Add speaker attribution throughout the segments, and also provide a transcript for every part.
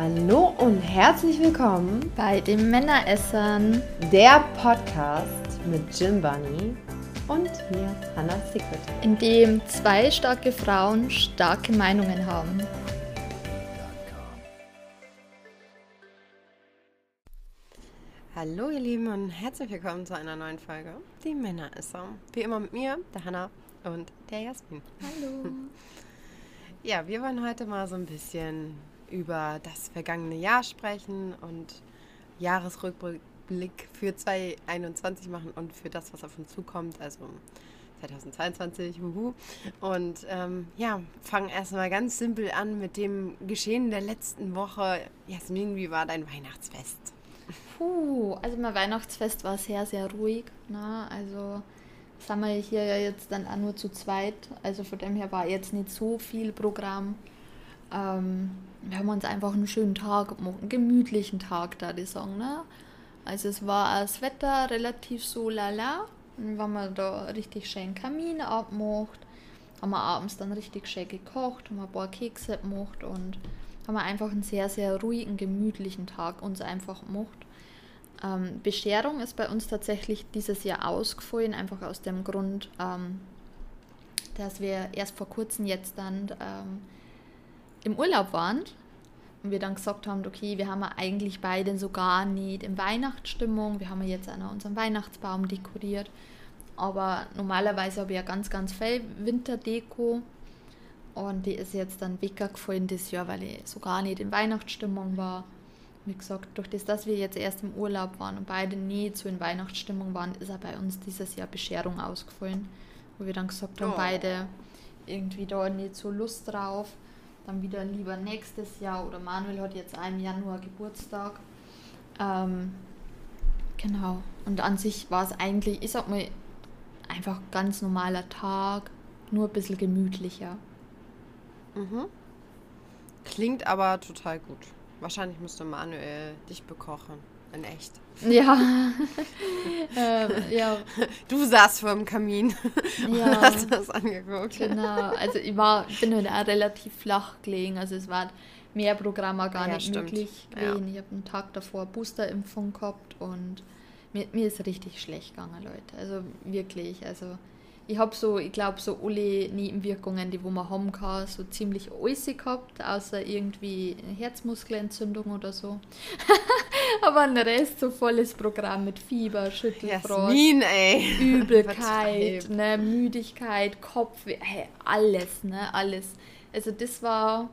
Speaker 1: Hallo und herzlich willkommen
Speaker 2: bei den Männeressern,
Speaker 1: der Podcast mit Jim Bunny und mir, Hannah Secret.
Speaker 2: In dem zwei starke Frauen starke Meinungen haben.
Speaker 1: Hallo ihr Lieben und herzlich willkommen zu einer neuen Folge, die Männeresser. Wie immer mit mir, der Hannah und der Jasmin.
Speaker 2: Hallo.
Speaker 1: Ja, wir wollen heute mal so ein bisschen über das vergangene Jahr sprechen und Jahresrückblick für 2021 machen und für das, was auf uns zukommt, also 2022, wuhu. Und ähm, ja, fangen erstmal ganz simpel an mit dem Geschehen der letzten Woche. Jasmin, wie war dein Weihnachtsfest?
Speaker 2: Puh, also mein Weihnachtsfest war sehr, sehr ruhig. Ne? Also sind wir hier ja jetzt dann auch nur zu zweit. Also von dem her war jetzt nicht so viel Programm. Ähm, wir haben uns einfach einen schönen Tag einen gemütlichen Tag, da die sagen. Ne? Also es war das Wetter relativ so lala. Dann haben wir da richtig schön Kamin abgemacht. Haben wir abends dann richtig schön gekocht, haben ein paar Kekse gemacht und haben wir einfach einen sehr, sehr ruhigen, gemütlichen Tag uns einfach gemacht. Ähm, Bescherung ist bei uns tatsächlich dieses Jahr ausgefallen, einfach aus dem Grund, ähm, dass wir erst vor kurzem jetzt dann ähm, im Urlaub waren und wir dann gesagt haben, okay, wir haben ja eigentlich beide so gar nicht in Weihnachtsstimmung, wir haben ja jetzt auch unseren Weihnachtsbaum dekoriert, aber normalerweise habe ich ja ganz, ganz viel Winterdeko. Und die ist jetzt dann weggefallen das Jahr, weil ich so gar nicht in Weihnachtsstimmung war. Wie gesagt, durch das, dass wir jetzt erst im Urlaub waren und beide nie so in Weihnachtsstimmung waren, ist auch bei uns dieses Jahr Bescherung ausgefallen, wo wir dann gesagt haben, oh. beide irgendwie da nicht so Lust drauf, dann wieder lieber nächstes Jahr oder Manuel hat jetzt im Januar Geburtstag. Ähm, genau. Und an sich war es eigentlich, ich sag mal, einfach ganz normaler Tag, nur ein bisschen gemütlicher.
Speaker 1: Mhm. Klingt aber total gut. Wahrscheinlich müsste Manuel dich bekochen. In echt.
Speaker 2: Ja. ähm, ja.
Speaker 1: Du saßt vor dem Kamin ja. und hast das angeguckt.
Speaker 2: Genau. Also ich war, bin halt auch relativ flach gelegen. Also es war mehr Programme gar ja, nicht stimmt. möglich gewesen. Ja. Ich habe einen Tag davor Boosterimpfung gehabt und mir, mir ist richtig schlecht gegangen, Leute. Also wirklich. Also ich habe so, ich glaube, so alle Nebenwirkungen, die wo man haben kann, so ziemlich alles gehabt, außer irgendwie Herzmuskelentzündung oder so. Aber ein Rest so volles Programm mit Fieber, Schüttelfrost,
Speaker 1: Jasmin.
Speaker 2: Übelkeit, ne, Müdigkeit, Kopf, hey, alles, ne, alles. Also das war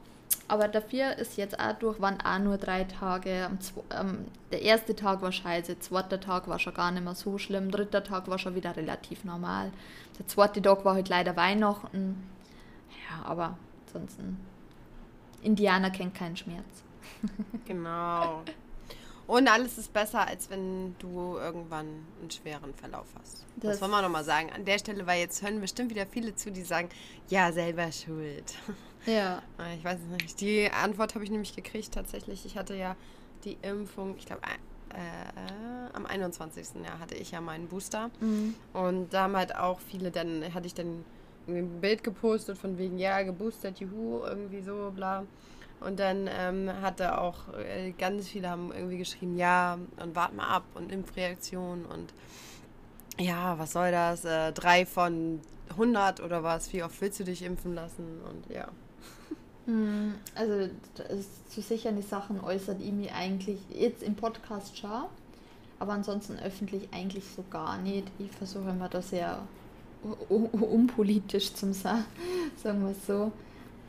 Speaker 2: aber dafür ist jetzt auch durch, waren auch nur drei Tage. Ähm, der erste Tag war scheiße, der zweite Tag war schon gar nicht mehr so schlimm, dritter Tag war schon wieder relativ normal. Der zweite Tag war halt leider Weihnachten. Ja, aber ansonsten, Indianer kennt keinen Schmerz.
Speaker 1: Genau. Und alles ist besser, als wenn du irgendwann einen schweren Verlauf hast. Das, das wollen wir nochmal sagen. An der Stelle, weil jetzt hören bestimmt wieder viele zu, die sagen, ja, selber schuld.
Speaker 2: Ja.
Speaker 1: Ich weiß es nicht. Die Antwort habe ich nämlich gekriegt tatsächlich. Ich hatte ja die Impfung, ich glaube, am 21. Ja, hatte ich ja meinen Booster. Mhm. Und da haben halt auch viele, dann hatte ich dann ein Bild gepostet von wegen, ja, geboostert, juhu, irgendwie so, bla. Und dann ähm, hatte auch äh, ganz viele haben irgendwie geschrieben, ja, und wart mal ab und Impfreaktion und ja, was soll das? Äh, drei von 100 oder was? Wie oft willst du dich impfen lassen? Und ja.
Speaker 2: Hm, also zu sichern die Sachen äußert ich mich eigentlich jetzt im Podcast schon, aber ansonsten öffentlich eigentlich so gar nicht. Ich versuche immer da sehr unpolitisch zu sagen, sagen wir es so.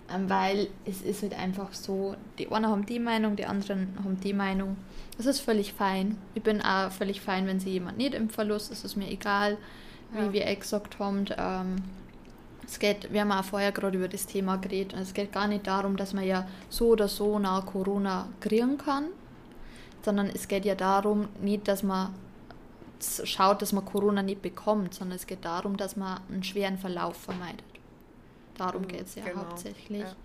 Speaker 2: Ähm, weil es ist halt einfach so, die einen haben die Meinung, die anderen haben die Meinung. Das ist völlig fein. Ich bin auch völlig fein, wenn sie jemand nicht im Verlust ist, ist mir egal, wie ja. wir gesagt haben. Ähm, es geht, wir haben auch vorher gerade über das Thema geredet, und es geht gar nicht darum, dass man ja so oder so nach Corona kriegen kann, sondern es geht ja darum, nicht, dass man schaut, dass man Corona nicht bekommt, sondern es geht darum, dass man einen schweren Verlauf vermeidet. Darum mhm, geht es ja genau. hauptsächlich. Ja.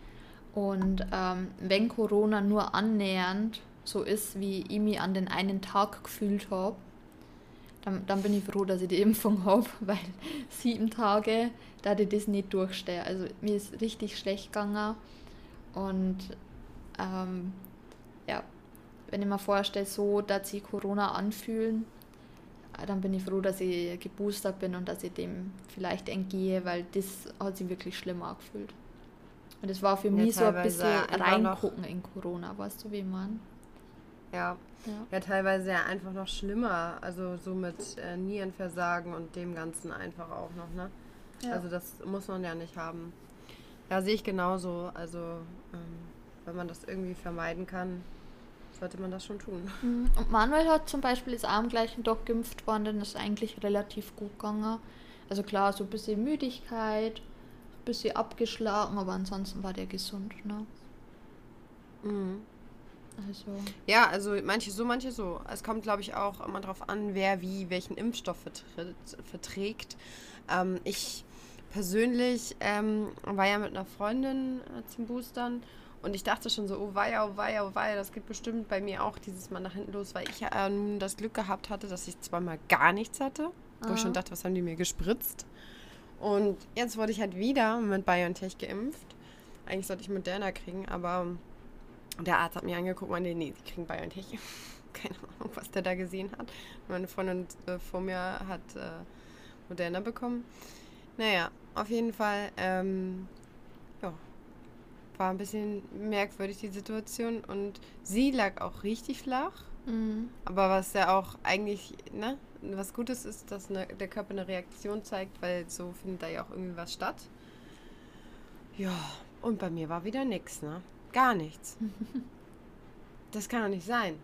Speaker 2: Und ähm, wenn Corona nur annähernd so ist, wie ich mich an den einen Tag gefühlt habe, dann, dann bin ich froh, dass ich die Impfung habe, weil sieben Tage, da ich das nicht durchstehe. Also mir ist richtig schlecht gegangen und ähm, ja, wenn ich mir vorstelle, so, dass sie Corona anfühlen, äh, dann bin ich froh, dass ich geboostert bin und dass ich dem vielleicht entgehe, weil das hat sich wirklich schlimm angefühlt. Und das war für ja, mich so ein bisschen reingucken in Corona, weißt du, wie man?
Speaker 1: Ja. Ja. Ja, teilweise ja einfach noch schlimmer. Also so mit äh, Nierenversagen und dem Ganzen einfach auch noch, ne? Ja. Also das muss man ja nicht haben. Ja, sehe ich genauso. Also ähm, wenn man das irgendwie vermeiden kann, sollte man das schon tun.
Speaker 2: Mhm. Und Manuel hat zum Beispiel ist am gleichen Tag geimpft worden, dann ist eigentlich relativ gut gegangen. Also klar, so ein bisschen Müdigkeit, ein bisschen abgeschlagen, aber ansonsten war der gesund, ne?
Speaker 1: Mhm. Also. Ja, also manche so, manche so. Es kommt, glaube ich, auch immer darauf an, wer wie welchen Impfstoff vertritt, verträgt. Ähm, ich persönlich ähm, war ja mit einer Freundin äh, zum Boostern und ich dachte schon so, oh weia, oh weia, oh weia, das geht bestimmt bei mir auch dieses Mal nach hinten los, weil ich ja äh, nun das Glück gehabt hatte, dass ich zweimal gar nichts hatte. Aha. Wo ich schon dachte, was haben die mir gespritzt? Und jetzt wurde ich halt wieder mit BioNTech geimpft. Eigentlich sollte ich Moderna kriegen, aber der Arzt hat mir angeguckt und meinte, nee, sie kriegen BioNTech. Keine Ahnung, was der da gesehen hat. Meine Freundin äh, vor mir hat äh, Moderna bekommen. Naja, auf jeden Fall, ähm, ja, war ein bisschen merkwürdig die Situation und sie lag auch richtig flach. Mhm. Aber was ja auch eigentlich, ne, was Gutes ist, dass ne, der Körper eine Reaktion zeigt, weil so findet da ja auch irgendwie was statt. Ja, und bei mir war wieder nichts, ne? Gar nichts. das kann doch nicht sein.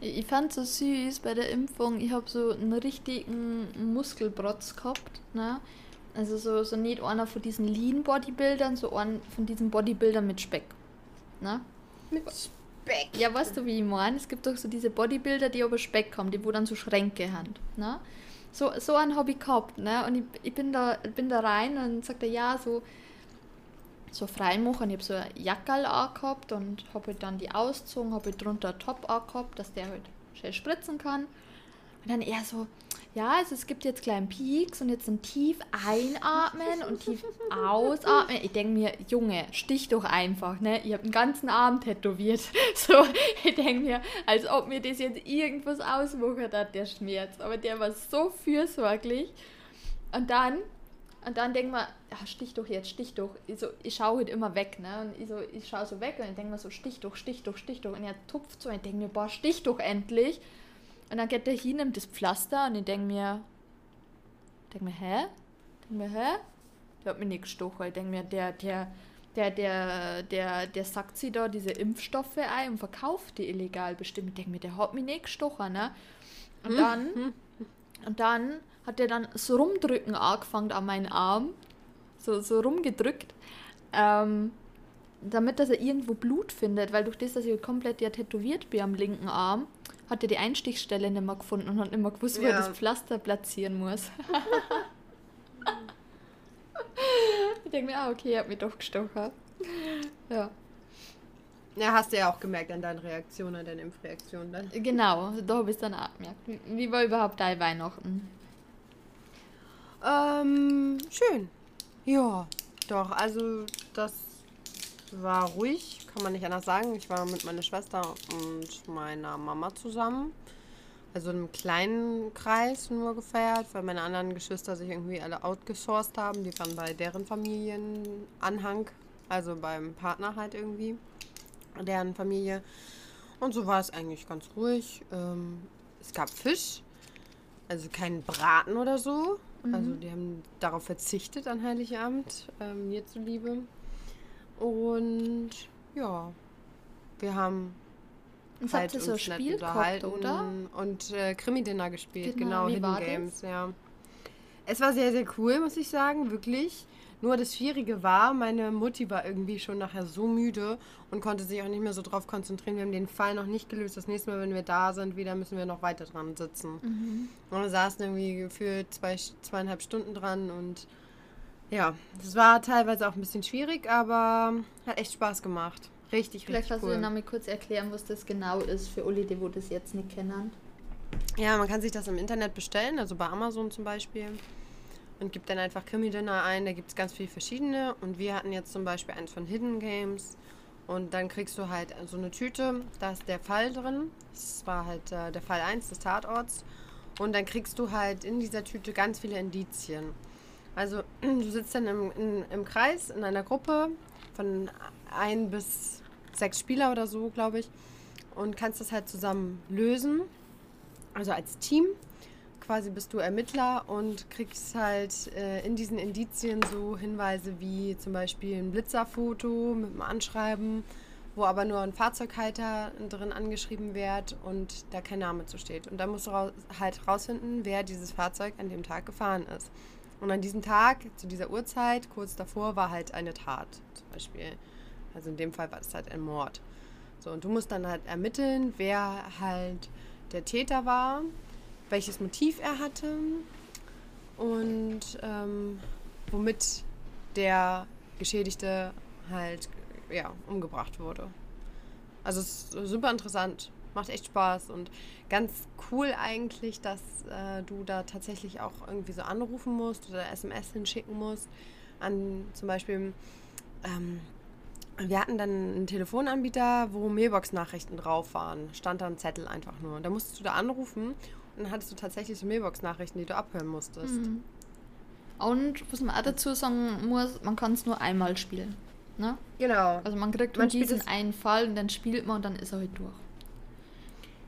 Speaker 2: Ich fand so süß bei der Impfung, ich habe so einen richtigen Muskelbrotz gehabt, ne? Also so, so nicht einer von diesen Lean-Bodybuildern, so einer von diesen Bodybuildern mit Speck. Ne?
Speaker 1: Mit Speck?
Speaker 2: Ja, weißt du, wie ich meine? Es gibt doch so diese Bodybuilder, die aber Speck haben, die wo dann so Schränke haben. Ne? So, so einen habe ich gehabt. Ne? Und ich, ich bin, da, bin da rein und sagte, ja, so, so freimachen. Ich habe so ein Jackerl angehabt und habe halt dann die ausgezogen, habe halt drunter einen Top angehabt, dass der halt schnell spritzen kann. Und dann eher so, ja, also es gibt jetzt kleinen Peaks und jetzt ein tief einatmen und tief ausatmen. Ich denke mir, Junge, stich doch einfach, ne? Ich habe den ganzen Arm tätowiert. So, ich denke mir, als ob mir das jetzt irgendwas ausmacht hat, der Schmerz. Aber der war so fürsorglich. Und dann, und dann denke ich mir, ja, stich doch jetzt, stich doch. Ich, so, ich schaue halt immer weg, ne? Und ich, so, ich schaue so weg und ich denke mir so, stich doch, stich doch, stich doch. Und er tupft so und ich denke mir, boah, stich doch endlich. Und dann geht der hin, nimmt das Pflaster und ich denke mir, denk mir, hä? Denk mir, hä? Der hat mich nicht gestochen. Ich denke mir, der, der, der, der, der, der sackt sie da diese Impfstoffe ein und verkauft die illegal bestimmt. Ich denke mir, der hat mich nicht gestochen, ne? Und dann, mhm. und dann hat der dann so rumdrücken angefangen an meinen Arm. So, so rumgedrückt. Ähm, damit, dass er irgendwo Blut findet, weil durch das, dass ich komplett ja tätowiert bin am linken Arm, hat er die Einstichstelle nicht mehr gefunden und hat nicht mehr gewusst, wo ja. er das Pflaster platzieren muss. ich denke mir, ah, okay, er hat mich doch gestochen. Ja.
Speaker 1: Ja, hast du ja auch gemerkt an deinen Reaktionen, an deinen Impfreaktionen dann.
Speaker 2: Genau, da habe ich es dann auch gemerkt. Wie war überhaupt dein Weihnachten?
Speaker 1: Ähm, schön. Ja, doch, also das war ruhig, kann man nicht anders sagen. Ich war mit meiner Schwester und meiner Mama zusammen. Also in einem kleinen Kreis nur gefeiert, weil meine anderen Geschwister sich irgendwie alle outgesourced haben. Die waren bei deren Familienanhang, also beim Partner halt irgendwie, deren Familie. Und so war es eigentlich ganz ruhig. Ähm, es gab Fisch, also kein Braten oder so. Mhm. Also die haben darauf verzichtet an Heiligabend, ähm, mir zuliebe. Und ja, wir haben
Speaker 2: und halt uns so nett Spiel unterhalten oder?
Speaker 1: und äh, Krimi-Dinner gespielt, genau, genau Hidden Games, das? ja. Es war sehr, sehr cool, muss ich sagen, wirklich. Nur das Schwierige war, meine Mutti war irgendwie schon nachher so müde und konnte sich auch nicht mehr so drauf konzentrieren. Wir haben den Fall noch nicht gelöst. Das nächste Mal, wenn wir da sind, wieder müssen wir noch weiter dran sitzen. Mhm. Und wir saßen irgendwie gefühlt zwei, zweieinhalb Stunden dran und ja, es war teilweise auch ein bisschen schwierig, aber hat echt Spaß gemacht. Richtig,
Speaker 2: Vielleicht
Speaker 1: richtig
Speaker 2: cool. Vielleicht kannst du dir kurz erklären, was das genau ist für Uli, die wo das jetzt nicht kennen.
Speaker 1: Ja, man kann sich das im Internet bestellen, also bei Amazon zum Beispiel. Und gibt dann einfach Krimi-Dinner ein, da gibt es ganz viele verschiedene. Und wir hatten jetzt zum Beispiel eins von Hidden Games. Und dann kriegst du halt so eine Tüte, da ist der Fall drin. Das war halt äh, der Fall 1 des Tatorts. Und dann kriegst du halt in dieser Tüte ganz viele Indizien. Also du sitzt dann im, in, im Kreis in einer Gruppe von ein bis sechs Spieler oder so, glaube ich. Und kannst das halt zusammen lösen. Also als Team. Quasi bist du Ermittler und kriegst halt äh, in diesen Indizien so Hinweise wie zum Beispiel ein Blitzerfoto mit einem Anschreiben, wo aber nur ein Fahrzeughalter drin angeschrieben wird und da kein Name zu steht. Und dann musst du raus, halt rausfinden, wer dieses Fahrzeug an dem Tag gefahren ist. Und an diesem Tag, zu dieser Uhrzeit, kurz davor, war halt eine Tat. Zum Beispiel, also in dem Fall war es halt ein Mord. So, und du musst dann halt ermitteln, wer halt der Täter war, welches Motiv er hatte und ähm, womit der Geschädigte halt ja, umgebracht wurde. Also es ist super interessant, macht echt Spaß und ganz cool eigentlich, dass äh, du da tatsächlich auch irgendwie so anrufen musst oder SMS hinschicken musst an zum Beispiel ähm, wir hatten dann einen Telefonanbieter, wo Mailbox-Nachrichten drauf waren. Stand da ein Zettel einfach nur. Und da musstest du da anrufen und dann hattest du tatsächlich so Mailbox-Nachrichten, die du abhören musstest. Mhm.
Speaker 2: Und was man auch dazu sagen muss, man kann es nur einmal spielen. Ne?
Speaker 1: Genau.
Speaker 2: Also man kriegt man diesen einen Fall und dann spielt man und dann ist er halt durch.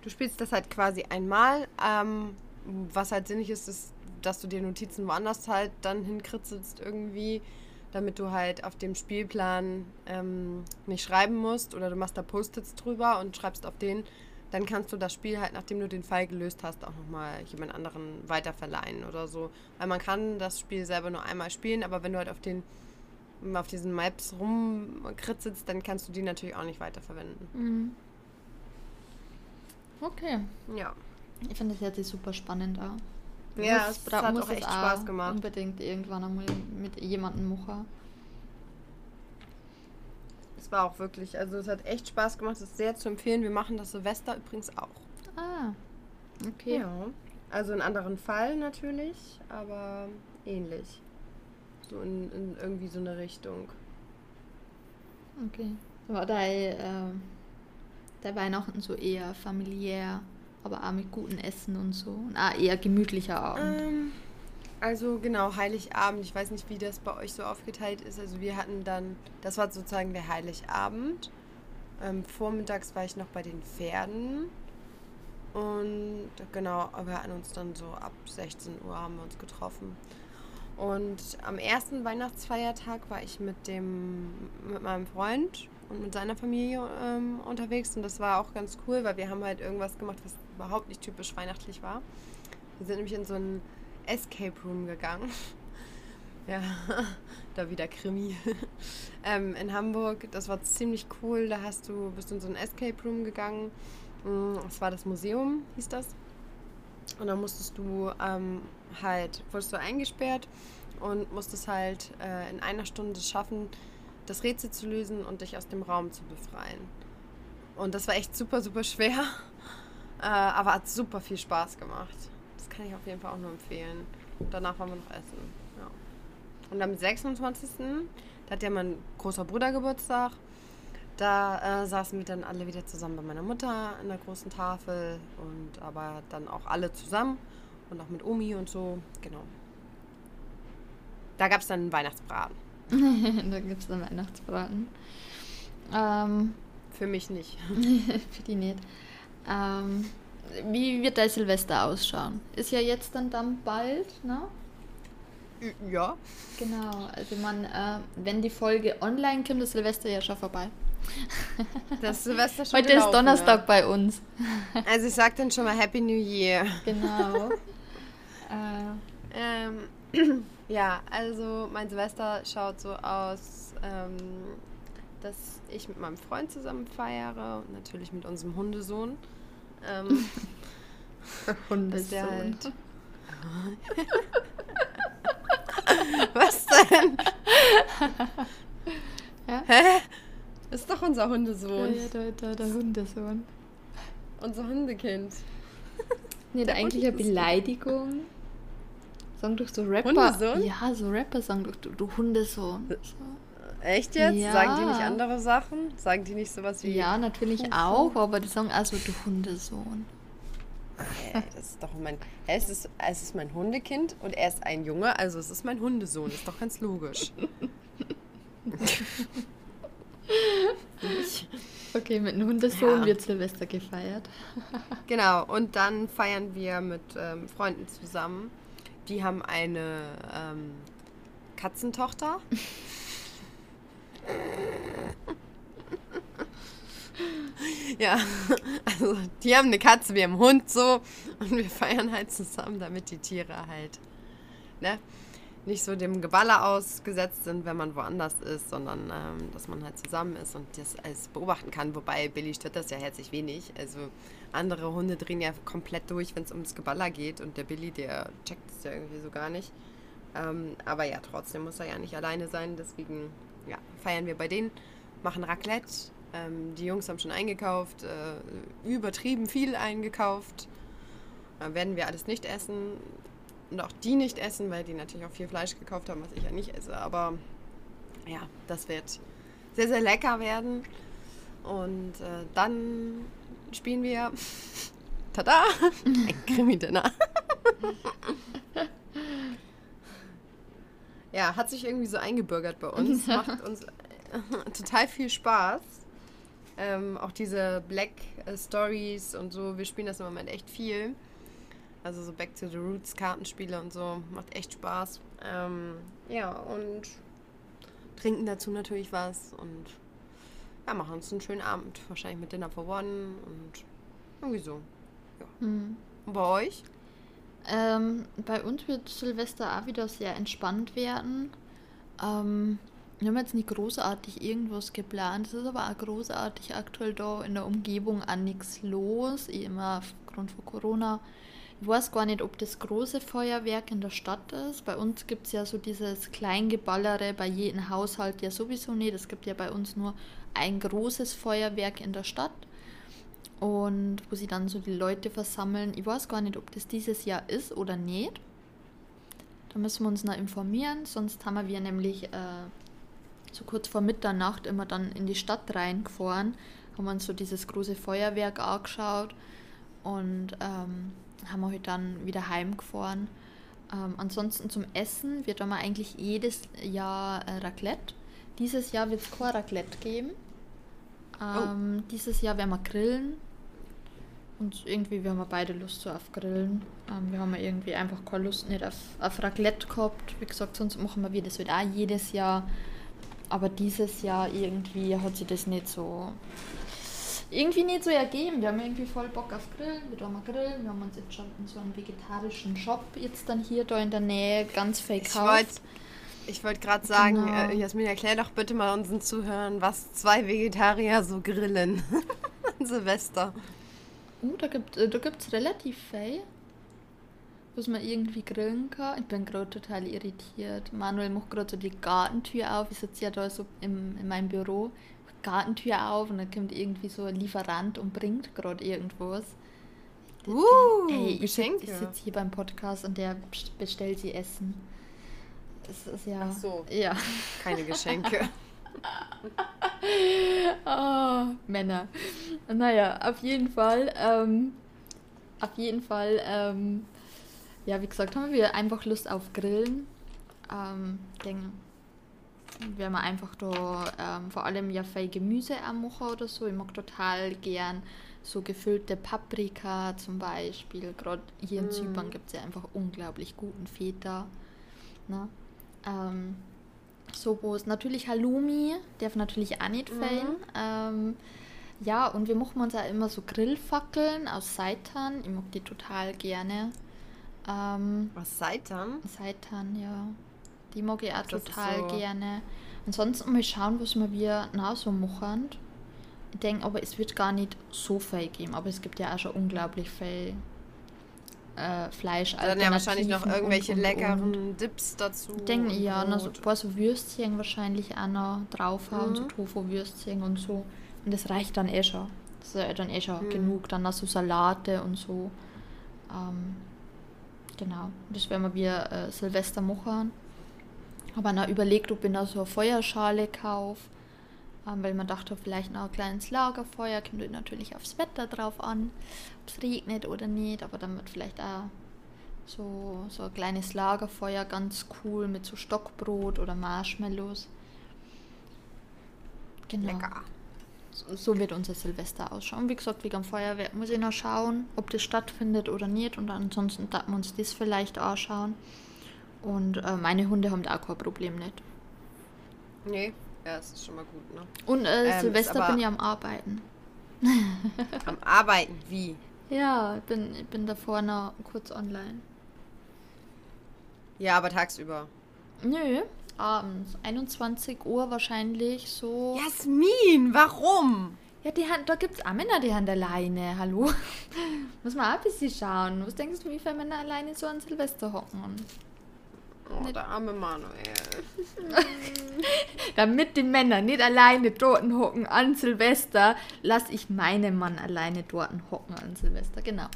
Speaker 1: Du spielst das halt quasi einmal. Ähm, was halt sinnig ist, ist, dass du dir Notizen woanders halt dann hinkritzelst irgendwie damit du halt auf dem Spielplan ähm, nicht schreiben musst oder du machst da Post-its drüber und schreibst auf den, dann kannst du das Spiel halt, nachdem du den Fall gelöst hast, auch nochmal jemand anderen weiterverleihen oder so. Weil man kann das Spiel selber nur einmal spielen, aber wenn du halt auf den auf diesen Maps rumkritzelst, dann kannst du die natürlich auch nicht weiterverwenden.
Speaker 2: Mhm. Okay.
Speaker 1: Ja.
Speaker 2: Ich finde das jetzt super spannend da.
Speaker 1: Ja, es hat auch echt Spaß gemacht.
Speaker 2: Unbedingt irgendwann einmal mit jemandem machen.
Speaker 1: Es war auch wirklich, also es hat echt Spaß gemacht, es ist sehr zu empfehlen. Wir machen das Silvester übrigens auch.
Speaker 2: Ah, okay.
Speaker 1: Ja, also in anderen Fall natürlich, aber ähnlich. So in, in irgendwie so eine Richtung.
Speaker 2: Okay. War dein, äh, der Weihnachten so eher familiär? Aber auch mit gutem Essen und so. Und auch eher gemütlicher Abend.
Speaker 1: Ähm, also genau, Heiligabend. Ich weiß nicht, wie das bei euch so aufgeteilt ist. Also wir hatten dann, das war sozusagen der Heiligabend. Ähm, vormittags war ich noch bei den Pferden. Und genau, wir hatten uns dann so ab 16 Uhr haben wir uns getroffen. Und am ersten Weihnachtsfeiertag war ich mit dem, mit meinem Freund und mit seiner Familie ähm, unterwegs und das war auch ganz cool, weil wir haben halt irgendwas gemacht, was überhaupt nicht typisch weihnachtlich war. Wir sind nämlich in so einen Escape Room gegangen. ja, da wieder Krimi. ähm, in Hamburg, das war ziemlich cool. Da hast du, bist du in so einen Escape Room gegangen. Das mm, war das Museum, hieß das. Und dann musstest du ähm, halt, wurdest du eingesperrt und musstest halt äh, in einer Stunde schaffen, das Rätsel zu lösen und dich aus dem Raum zu befreien. Und das war echt super, super schwer. Äh, aber hat super viel Spaß gemacht. Das kann ich auf jeden Fall auch nur empfehlen. Danach waren wir noch essen. Ja. Und am 26. Da hat ja mein großer Bruder Geburtstag. Da äh, saßen wir dann alle wieder zusammen bei meiner Mutter an der großen Tafel und aber dann auch alle zusammen und auch mit Omi und so. Genau. Da gab es dann einen Weihnachtsbraten.
Speaker 2: da gibt es dann Weihnachtsbraten. Ähm,
Speaker 1: Für mich nicht.
Speaker 2: für die nicht. Ähm, wie wird dein Silvester ausschauen? Ist ja jetzt dann, dann bald, ne?
Speaker 1: Ja.
Speaker 2: Genau, also man, äh, wenn die Folge online kommt, ist Silvester ja schon vorbei.
Speaker 1: Das Silvester schon
Speaker 2: Heute gelaufen, ist Donnerstag ja. bei uns.
Speaker 1: Also ich sag dann schon mal Happy New Year.
Speaker 2: Genau.
Speaker 1: äh. ähm, ja, also mein Silvester schaut so aus, ähm, dass ich mit meinem Freund zusammen feiere und natürlich mit unserem Hundesohn. Ähm,
Speaker 2: Hundesohn. Halt
Speaker 1: Was denn? ja? Hä? Ist doch unser Hundesohn.
Speaker 2: Ja, der, der, der Hundesohn.
Speaker 1: Unser Hundekind.
Speaker 2: Nee, der eigentliche Beleidigung. Sagen doch so Rapper.
Speaker 1: Hundesohn?
Speaker 2: Ja, so Rapper sagen doch, du, du Hundesohn. So.
Speaker 1: Echt jetzt? Ja. Sagen die nicht andere Sachen? Sagen die nicht sowas wie.
Speaker 2: Ja, natürlich Hufen? auch, aber die sagen also du Hundesohn.
Speaker 1: Hey, das ist doch mein. Es ist, es ist mein Hundekind und er ist ein Junge, also es ist mein Hundesohn. Ist doch ganz logisch.
Speaker 2: okay, mit einem Hundesohn ja. wird Silvester gefeiert.
Speaker 1: genau, und dann feiern wir mit ähm, Freunden zusammen. Die haben eine ähm, Katzentochter. ja, also die haben eine Katze, wir haben einen Hund so und wir feiern halt zusammen, damit die Tiere halt ne, nicht so dem Geballer ausgesetzt sind, wenn man woanders ist, sondern ähm, dass man halt zusammen ist und das alles beobachten kann. Wobei Billy stört das ja herzlich wenig. Also andere Hunde drehen ja komplett durch, wenn es ums Geballer geht und der Billy, der checkt es ja irgendwie so gar nicht. Ähm, aber ja, trotzdem muss er ja nicht alleine sein, deswegen ja, feiern wir bei denen, machen Raclette. Ähm, die Jungs haben schon eingekauft, äh, übertrieben viel eingekauft. Äh, werden wir alles nicht essen und auch die nicht essen, weil die natürlich auch viel Fleisch gekauft haben, was ich ja nicht esse. Aber ja, das wird sehr, sehr lecker werden. Und äh, dann spielen wir, tada, ein Krimi-Dinner. ja, hat sich irgendwie so eingebürgert bei uns. Macht uns total viel Spaß. Ähm, auch diese Black äh, Stories und so, wir spielen das im Moment echt viel. Also so Back to the Roots Kartenspiele und so, macht echt Spaß. Ähm, ja, und trinken dazu natürlich was und ja, machen uns einen schönen Abend. Wahrscheinlich mit Dinner for One und irgendwie so. Ja. Mhm. Und bei euch?
Speaker 2: Ähm, bei uns wird Silvester auch wieder sehr entspannt werden. Ähm, wir haben jetzt nicht großartig irgendwas geplant. Es ist aber auch großartig aktuell da in der Umgebung auch nichts los. Immer aufgrund von Corona. Ich weiß gar nicht, ob das große Feuerwerk in der Stadt ist. Bei uns gibt es ja so dieses Kleingeballere bei jedem Haushalt ja sowieso nicht. Es gibt ja bei uns nur ein großes Feuerwerk in der Stadt und wo sie dann so die Leute versammeln. Ich weiß gar nicht, ob das dieses Jahr ist oder nicht. Da müssen wir uns noch informieren, sonst haben wir nämlich äh, so kurz vor Mitternacht immer dann in die Stadt reingefahren, haben uns so dieses große Feuerwerk angeschaut und ähm, haben wir halt dann wieder heimgefahren. Ähm, ansonsten zum Essen wird wir eigentlich jedes Jahr äh, Raclette. Dieses Jahr wird es kein Raclette geben. Oh. Ähm, oh. Dieses Jahr werden wir grillen. Und irgendwie, wir haben beide Lust so auf Grillen. Ähm, wir haben irgendwie einfach keine Lust nicht auf, auf Raclette gehabt. Wie gesagt, sonst machen wir das halt auch jedes Jahr. Aber dieses Jahr irgendwie hat sich das nicht so irgendwie nicht so ergeben. Wir haben irgendwie voll Bock auf Grillen. Wir haben grillen. Wir haben uns jetzt schon in so einem vegetarischen Shop jetzt dann hier da in der Nähe ganz fake
Speaker 1: ich wollt, Ich wollte gerade sagen, genau. äh, Jasmin, erklär doch bitte mal unseren Zuhörern, was zwei Vegetarier so grillen. Silvester.
Speaker 2: Uh, da gibt es äh, da gibt's relativ viel, was man irgendwie grillen kann. Ich bin gerade total irritiert. Manuel macht gerade so die Gartentür auf. Ich sitze ja da so im, in meinem Büro. Gartentür auf und dann kommt irgendwie so ein Lieferant und bringt gerade irgendwas. Uh, Ey, Geschenke. Ich sitze hier beim Podcast und der bestellt sie Essen. Das ist ja.
Speaker 1: Ach so.
Speaker 2: Ja.
Speaker 1: Keine Geschenke.
Speaker 2: oh, Männer. Naja, auf jeden Fall, ähm, auf jeden Fall, ähm, ja, wie gesagt, haben wir einfach Lust auf Grillen. Ähm, denke, wir haben einfach da ähm, vor allem ja viel Gemüse am machen oder so. Ich mag total gern so gefüllte Paprika zum Beispiel. Gerade hier in mm. Zypern gibt es ja einfach unglaublich guten Feta. Ne? Ähm, sowas. Natürlich Halloumi, darf natürlich auch nicht mhm. fehlen. Ähm, ja, und wir machen uns auch immer so Grillfackeln aus Seitan. Ich mag die total gerne. Ähm,
Speaker 1: aus Seitan?
Speaker 2: Seitan, ja. Die mag ich auch das total so gerne. Ansonsten mal schauen, was wir nach so machen. Ich denke, aber es wird gar nicht so viel geben. Aber es gibt ja auch schon unglaublich viel äh, Fleisch.
Speaker 1: Dann ja wahrscheinlich noch irgendwelche und, und, leckeren. Dips dazu.
Speaker 2: Ich denke, ja, noch so ein paar so Würstchen wahrscheinlich auch noch drauf haben, mhm. so Tofu-Würstchen und so. Und das reicht dann eh schon. Das ist dann eh schon mhm. genug. Dann noch so Salate und so. Ähm, genau. Das werden wir äh, Silvester machen. Aber dann überlegt, ob ich noch so eine Feuerschale kaufe. Ähm, weil man dachte, vielleicht noch ein kleines Lagerfeuer, kommt natürlich aufs Wetter drauf an, ob es regnet oder nicht. Aber dann wird vielleicht auch so, so ein kleines Lagerfeuer ganz cool mit so Stockbrot oder Marshmallows. Genau. Lecker. So, so wird unser Silvester ausschauen. Wie gesagt, wegen dem Feuerwerk muss ich noch schauen, ob das stattfindet oder nicht. Und ansonsten darf man uns das vielleicht anschauen. Und äh, meine Hunde haben da auch kein Problem nicht.
Speaker 1: Nee, ja, das ist schon mal gut, ne?
Speaker 2: Und äh, ähm, Silvester bin ich am Arbeiten.
Speaker 1: am Arbeiten? Wie?
Speaker 2: Ja, ich bin, ich bin davor noch kurz online.
Speaker 1: Ja, aber tagsüber.
Speaker 2: Nö, abends. 21 Uhr wahrscheinlich so.
Speaker 1: Jasmin, warum?
Speaker 2: Ja, die Hand, da gibt es auch Männer, die haben alleine. Hallo? Muss man auch ein bisschen schauen. Was denkst du, wie viele Männer alleine so an Silvester hocken?
Speaker 1: Oh, der arme Manuel.
Speaker 2: Damit die Männer nicht alleine dort hocken an Silvester, lasse ich meinen Mann alleine dort hocken an Silvester. Genau.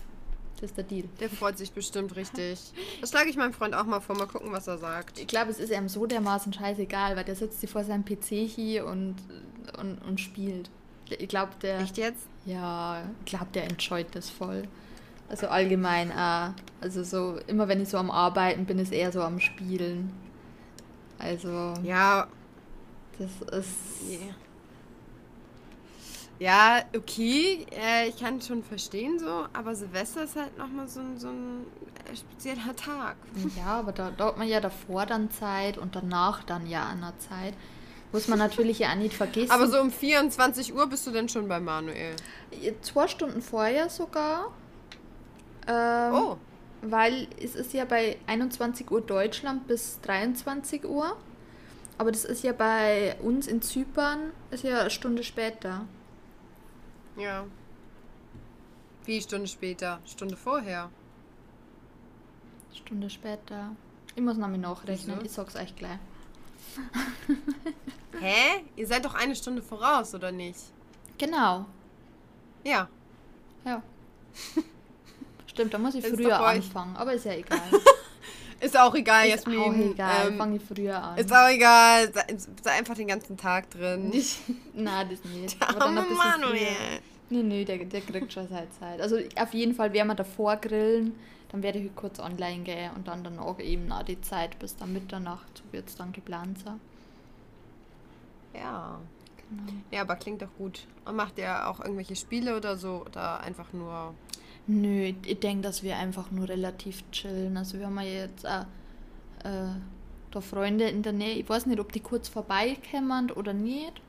Speaker 2: Das ist der Deal.
Speaker 1: Der freut sich bestimmt richtig. Das schlage ich meinem Freund auch mal vor, mal gucken, was er sagt.
Speaker 2: Ich glaube, es ist ihm so dermaßen scheißegal, weil der sitzt hier vor seinem PC hier und, und, und spielt. Ich glaube, der.
Speaker 1: Echt jetzt?
Speaker 2: Ja, ich glaube, der enjoyt das voll. Also allgemein auch. Also so, immer wenn ich so am Arbeiten bin, ist eher so am Spielen. Also.
Speaker 1: Ja.
Speaker 2: Das ist.
Speaker 1: Yeah. Ja, okay, äh, ich kann schon verstehen so, aber Silvester ist halt nochmal so ein, so ein äh, spezieller Tag.
Speaker 2: Ja, aber da dauert man ja davor dann Zeit und danach dann ja an der Zeit. Muss man natürlich ja auch nicht vergessen.
Speaker 1: Aber so um 24 Uhr bist du denn schon bei Manuel?
Speaker 2: Zwei Stunden vorher sogar. Ähm, oh. Weil es ist ja bei 21 Uhr Deutschland bis 23 Uhr. Aber das ist ja bei uns in Zypern, ist ja eine Stunde später.
Speaker 1: Ja. Wie Stunde später? Stunde vorher?
Speaker 2: Stunde später. Ich muss noch mal nachrechnen, Wieso? ich sag's euch gleich.
Speaker 1: Hä? Ihr seid doch eine Stunde voraus, oder nicht?
Speaker 2: Genau.
Speaker 1: Ja.
Speaker 2: Ja. Stimmt, da muss ich früher anfangen, aber ist ja egal.
Speaker 1: ist auch egal, ist
Speaker 2: Jasmin. Ist auch egal, ähm, fange ich früher an.
Speaker 1: Ist auch egal, sei, sei einfach den ganzen Tag drin.
Speaker 2: Nein, das nicht.
Speaker 1: Der arme Manuel.
Speaker 2: Nee, nee, der, der kriegt schon seine Zeit. Also auf jeden Fall werden wir davor grillen, dann werde ich kurz online gehen und dann danach eben nach die Zeit bis dann Mitternacht, so wird es dann geplant sein.
Speaker 1: Ja. Genau. Ja, aber klingt doch gut. Und macht ihr auch irgendwelche Spiele oder so oder einfach nur
Speaker 2: Nö, ich denke, dass wir einfach nur relativ chillen. Also wir haben ja jetzt auch äh, da Freunde in der Nähe. Ich weiß nicht, ob die kurz vorbeikommen oder nicht.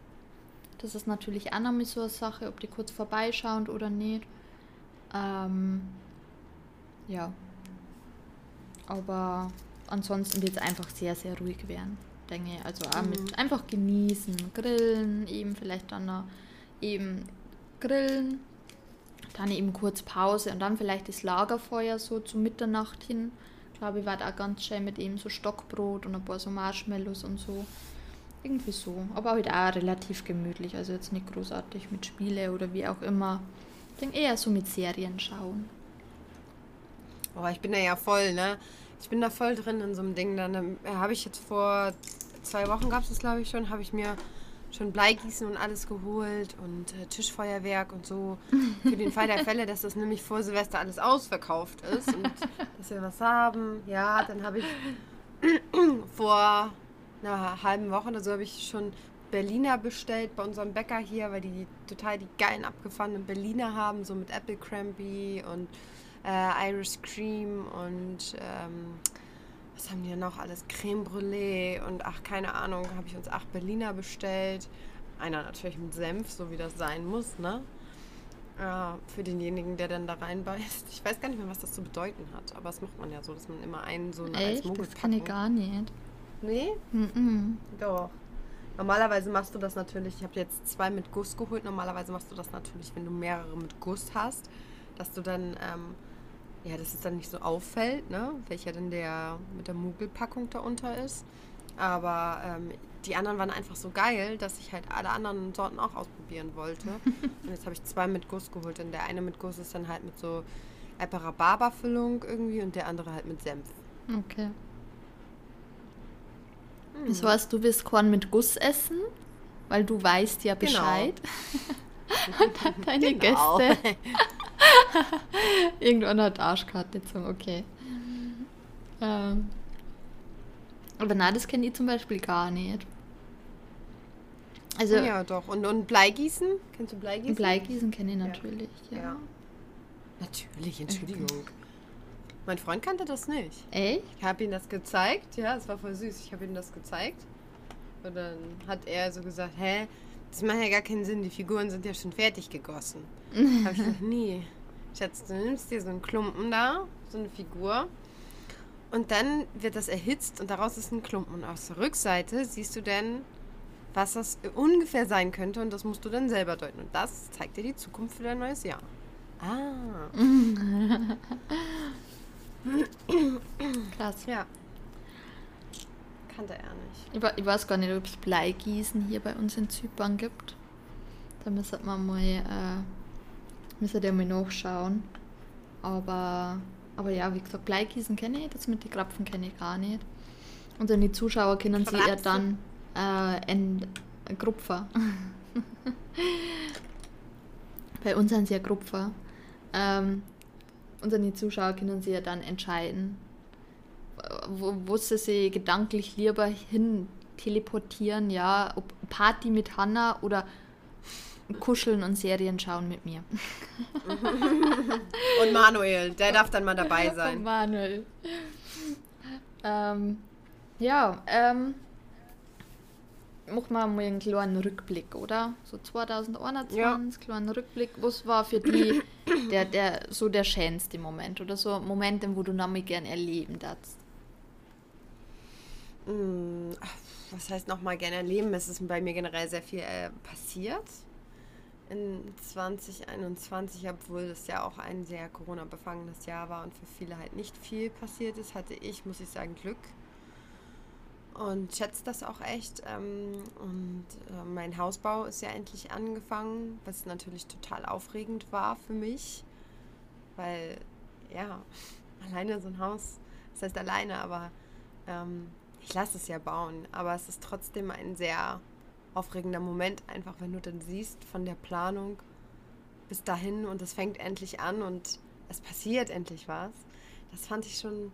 Speaker 2: Das ist natürlich auch noch so eine Sache, ob die kurz vorbeischauen oder nicht. Ähm, ja. Aber ansonsten wird es einfach sehr, sehr ruhig werden, denke ich. Also auch mit mhm. einfach genießen, grillen, eben vielleicht dann noch eben grillen, dann eben kurz Pause und dann vielleicht das Lagerfeuer so zu Mitternacht hin. Ich glaube, ich war da ganz schön mit eben so Stockbrot und ein paar so Marshmallows und so. Irgendwie so. Aber halt auch relativ gemütlich. Also jetzt nicht großartig mit Spiele oder wie auch immer. Ich denke eher so mit Serien schauen.
Speaker 1: Oh, ich bin da ja voll, ne? Ich bin da voll drin in so einem Ding. Dann äh, habe ich jetzt vor zwei Wochen, gab es das glaube ich schon, habe ich mir schon Bleigießen und alles geholt und äh, Tischfeuerwerk und so. Für den Fall der Fälle, dass das nämlich vor Silvester alles ausverkauft ist und dass wir was haben. Ja, dann habe ich vor einer halben Woche oder so habe ich schon Berliner bestellt bei unserem Bäcker hier, weil die total die geilen abgefahrenen Berliner haben, so mit Apple Crampy und äh, Irish Cream und ähm, was haben die denn noch alles? Creme Brûlée und ach, keine Ahnung, habe ich uns acht Berliner bestellt. Einer natürlich mit Senf, so wie das sein muss, ne? Äh, für denjenigen, der dann da reinbeißt. Ich weiß gar nicht mehr, was das zu bedeuten hat, aber das macht man ja so, dass man immer einen so eine
Speaker 2: Echt? als Das kann ich gar nicht.
Speaker 1: Nee?
Speaker 2: Mm, -mm.
Speaker 1: Doch. Normalerweise machst du das natürlich, ich habe jetzt zwei mit Guss geholt, normalerweise machst du das natürlich, wenn du mehrere mit Guss hast, dass du dann ähm, ja, dass es dann nicht so auffällt, ne? welcher denn der mit der Mugelpackung da unter ist. Aber ähm, die anderen waren einfach so geil, dass ich halt alle anderen Sorten auch ausprobieren wollte. und jetzt habe ich zwei mit Guss geholt. Und der eine mit Guss ist dann halt mit so Apple-Rhabarber-Füllung irgendwie und der andere halt mit Senf.
Speaker 2: Okay. Das heißt, du wirst Korn mit Guss essen, weil du weißt ja
Speaker 1: Genau.
Speaker 2: Bescheid. Und dann deine
Speaker 1: Genau.
Speaker 2: Gäste. Irgendwann hat Arschkarte zum, okay. Ähm. Aber na, das kenne ich zum Beispiel gar nicht. Also,
Speaker 1: ja, doch. Und, und Bleigießen? Kennst du Bleigießen?
Speaker 2: Bleigießen kenne ich natürlich, ja.
Speaker 1: Ja. Natürlich, Entschuldigung. Mein Freund kannte das nicht.
Speaker 2: Echt?
Speaker 1: Ich habe ihm das gezeigt, ja, es war voll süß. Ich habe ihm das gezeigt. Und dann hat er so gesagt, hä, das macht ja gar keinen Sinn, die Figuren sind ja schon fertig gegossen. habe ich gesagt, nee. Schatz, du nimmst dir so einen Klumpen da, so eine Figur. Und dann wird das erhitzt und daraus ist ein Klumpen. Und aus der Rückseite siehst du dann, was das ungefähr sein könnte. Und das musst du dann selber deuten. Und das zeigt dir die Zukunft für dein neues Jahr. Ah,
Speaker 2: Krass.
Speaker 1: ja. Kannte er nicht.
Speaker 2: Ich, ich weiß gar nicht, ob es Bleigießen hier bei uns in Zypern gibt. Da müsste man mal, äh, müsste der mal nachschauen. Aber, aber ja, wie gesagt, Bleigießen kenne ich, das mit den Krapfen kenne ich gar nicht. Und dann die Zuschauer können sie ja
Speaker 1: Krapfen?
Speaker 2: dann äh, en, Grupfer. bei uns sind sie ja Grupfer. Ähm, und dann die Zuschauer können sie ja dann entscheiden, wo, wo sie sich gedanklich lieber hin teleportieren, ja, ob Party mit Hanna oder kuscheln und Serien schauen mit mir.
Speaker 1: Und Manuel, der darf dann mal dabei sein.
Speaker 2: Manuel. ähm, ja, ähm, machen wir mal einen kleinen Rückblick, oder? So 2021,
Speaker 1: Ja.
Speaker 2: kleinen Rückblick. Was war für dich der, der, so der schönste Moment oder so Momente, wo du nochmal gern erleben darfst?
Speaker 1: Ach, Was heißt nochmal gerne erleben? Es ist bei mir generell sehr viel äh, passiert in 2021, obwohl das ja auch ein sehr Corona-befangenes Jahr war und für viele halt nicht viel passiert ist, hatte ich, muss ich sagen, Glück und schätze das auch echt. Ähm, und äh, mein Hausbau ist ja endlich angefangen, was natürlich total aufregend war für mich, weil ja, alleine so ein Haus, das heißt alleine, aber ähm, ich lasse es ja bauen, aber es ist trotzdem ein sehr aufregender Moment, einfach wenn du dann siehst von der Planung bis dahin und es fängt endlich an und es passiert endlich was. Das fand ich schon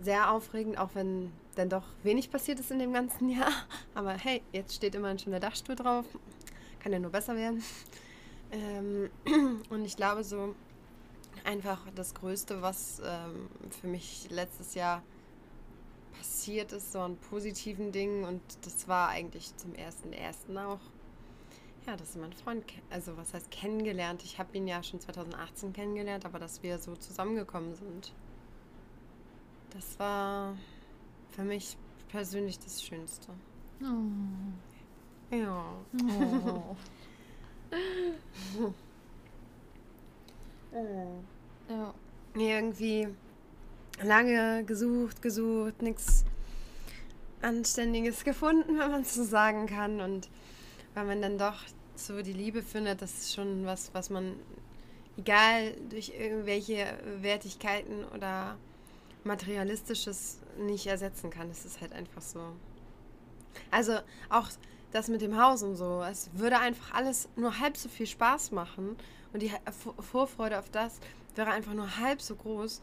Speaker 1: sehr aufregend, auch wenn dann doch wenig passiert ist in dem ganzen Jahr. Aber hey, jetzt steht immerhin schon der Dachstuhl drauf. Kann ja nur besser werden. Ähm, und ich glaube so einfach das Größte, was ähm, für mich letztes Jahr passiert ist, so an positiven Dingen und das war eigentlich zum ersten ersten auch. Ja, dass meinen Freund, also was heißt kennengelernt? Ich habe ihn ja schon 2018 kennengelernt, aber dass wir so zusammengekommen sind, das war für mich persönlich das Schönste.
Speaker 2: Oh.
Speaker 1: Ja.
Speaker 2: Oh. ja.
Speaker 1: Irgendwie lange gesucht, gesucht, nichts Anständiges gefunden, wenn man so sagen kann. Und weil man dann doch so die Liebe findet, das ist schon was, was man, egal durch irgendwelche Wertigkeiten oder Materialistisches, nicht ersetzen kann. Es ist halt einfach so. Also auch das mit dem Haus und so, es würde einfach alles nur halb so viel Spaß machen und die Vor- Vorfreude auf das wäre einfach nur halb so groß,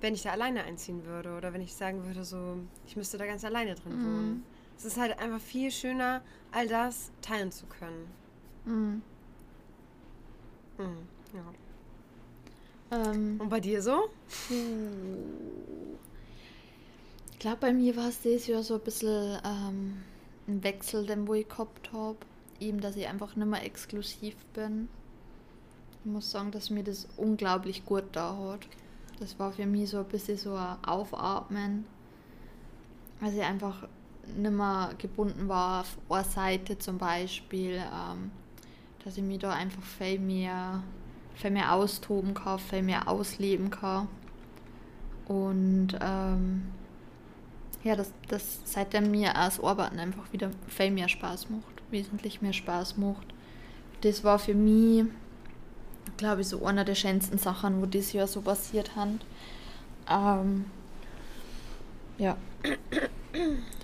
Speaker 1: wenn ich da alleine einziehen würde oder wenn ich sagen würde, so, ich müsste da ganz alleine drin wohnen. Es ist halt einfach viel schöner, all das teilen zu können.
Speaker 2: Mhm.
Speaker 1: Mhm, ja.
Speaker 2: Ähm,
Speaker 1: Und bei dir so?
Speaker 2: Ich glaube, bei mir war es dieses Jahr so ein bisschen ähm, ein Wechsel, den wo ich gehabt habe. Eben, dass ich einfach nicht mehr exklusiv bin. Ich muss sagen, dass mir das unglaublich gut da hat. Das war für mich so ein bisschen so ein Aufatmen. Als ich einfach nicht mehr gebunden war auf eine Seite zum Beispiel. Ähm, dass ich mich da einfach viel mehr, viel mehr austoben kann, viel mehr ausleben kann. Und ähm, ja, dass das seitdem mir das Arbeiten einfach wieder viel mehr Spaß macht, wesentlich mehr Spaß macht. Das war für mich, glaube ich, so einer der schönsten Sachen, wo dieses Jahr so passiert hat. Ähm, ja.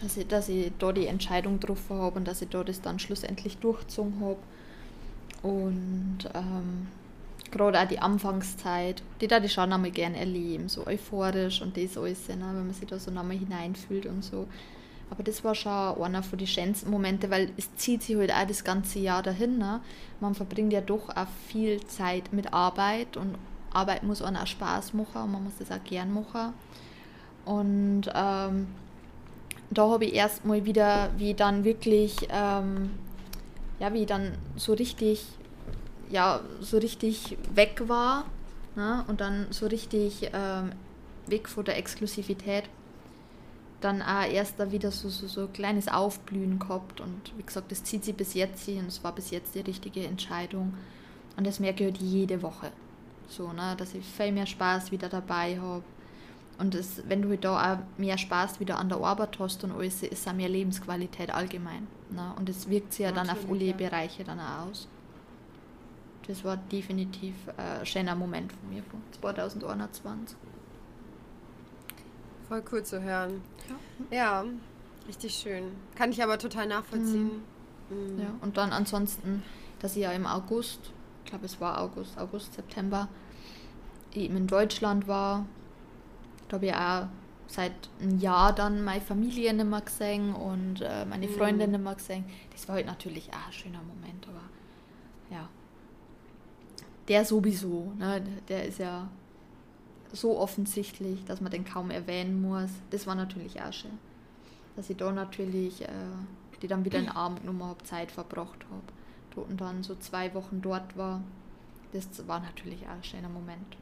Speaker 2: dass ich, dass ich da die Entscheidung getroffen habe und dass ich da das dann schlussendlich durchgezogen habe. Und ähm, gerade auch die Anfangszeit, die da die schon einmal gerne erleben, so euphorisch und das alles, ne, wenn man sich da so nochmal hineinfühlt und so. Aber das war schon einer von den schönsten Momente, weil es zieht sich halt auch das ganze Jahr dahin. Ne? Man verbringt ja doch auch viel Zeit mit Arbeit und Arbeit muss einem auch Spaß machen und man muss das auch gern machen. Und ähm, da habe ich erstmal wieder, wie dann wirklich, ähm, ja, wie dann so richtig, ja, so richtig weg war ne? und dann so richtig ähm, weg von der Exklusivität, dann auch erst da wieder so, so, so ein kleines Aufblühen gehabt und wie gesagt, das zieht sich bis jetzt hin und es war bis jetzt die richtige Entscheidung und das merke ich halt jede Woche, so, ne? dass ich viel mehr Spaß wieder dabei habe und das, wenn du halt da auch mehr Spaß wieder an der Arbeit hast und alles, ist auch mehr Lebensqualität allgemein. Ne? Und das wirkt sich ja dann auf alle ja. Bereiche dann auch aus. Das war definitiv ein schöner Moment von mir, von 2021.
Speaker 1: Voll cool zu hören. Ja, ja richtig schön. Kann ich aber total nachvollziehen.
Speaker 2: Mhm. Mhm. Ja, und dann ansonsten, dass ich ja im August, ich glaube es war August, August, September, eben in Deutschland war, ich auch seit einem Jahr dann meine Familie nicht mehr gesehen und äh, meine mhm. Freunde mhm. nicht mehr gesehen. Das war halt natürlich auch ein schöner Moment, aber ja. Der sowieso, ne? der ist ja so offensichtlich, dass man den kaum erwähnen muss. Das war natürlich auch schön. Dass ich da natürlich, äh, die dann wieder in den Abend genommen habe, Zeit verbracht habe. Und dann so zwei Wochen dort war. Das war natürlich auch ein schöner Moment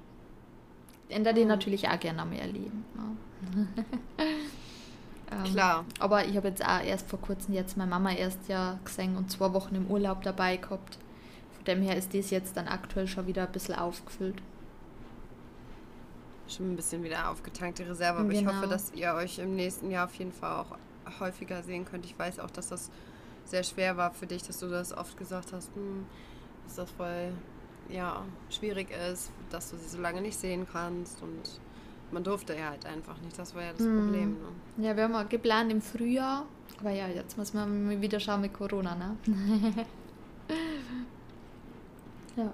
Speaker 2: den natürlich auch gerne mehr erleben. Ne? ähm, Klar. Aber ich habe jetzt auch erst vor kurzem jetzt meine Mama erst ja gesehen und zwei Wochen im Urlaub dabei gehabt. Von dem her ist das jetzt dann aktuell schon wieder ein bisschen aufgefüllt.
Speaker 1: Schon ein bisschen wieder aufgetankte Reserve, aber genau. ich hoffe, dass ihr euch im nächsten Jahr auf jeden Fall auch häufiger sehen könnt. Ich weiß auch, dass das sehr schwer war für dich, dass du das oft gesagt hast, hm, ist das voll ja, schwierig ist, dass du sie so lange nicht sehen kannst und man durfte ja halt einfach nicht, das war ja das hm. Problem.
Speaker 2: Ne? Ja, wir haben auch geplant im Frühjahr, aber ja, jetzt muss man wieder schauen mit Corona, ne? ja.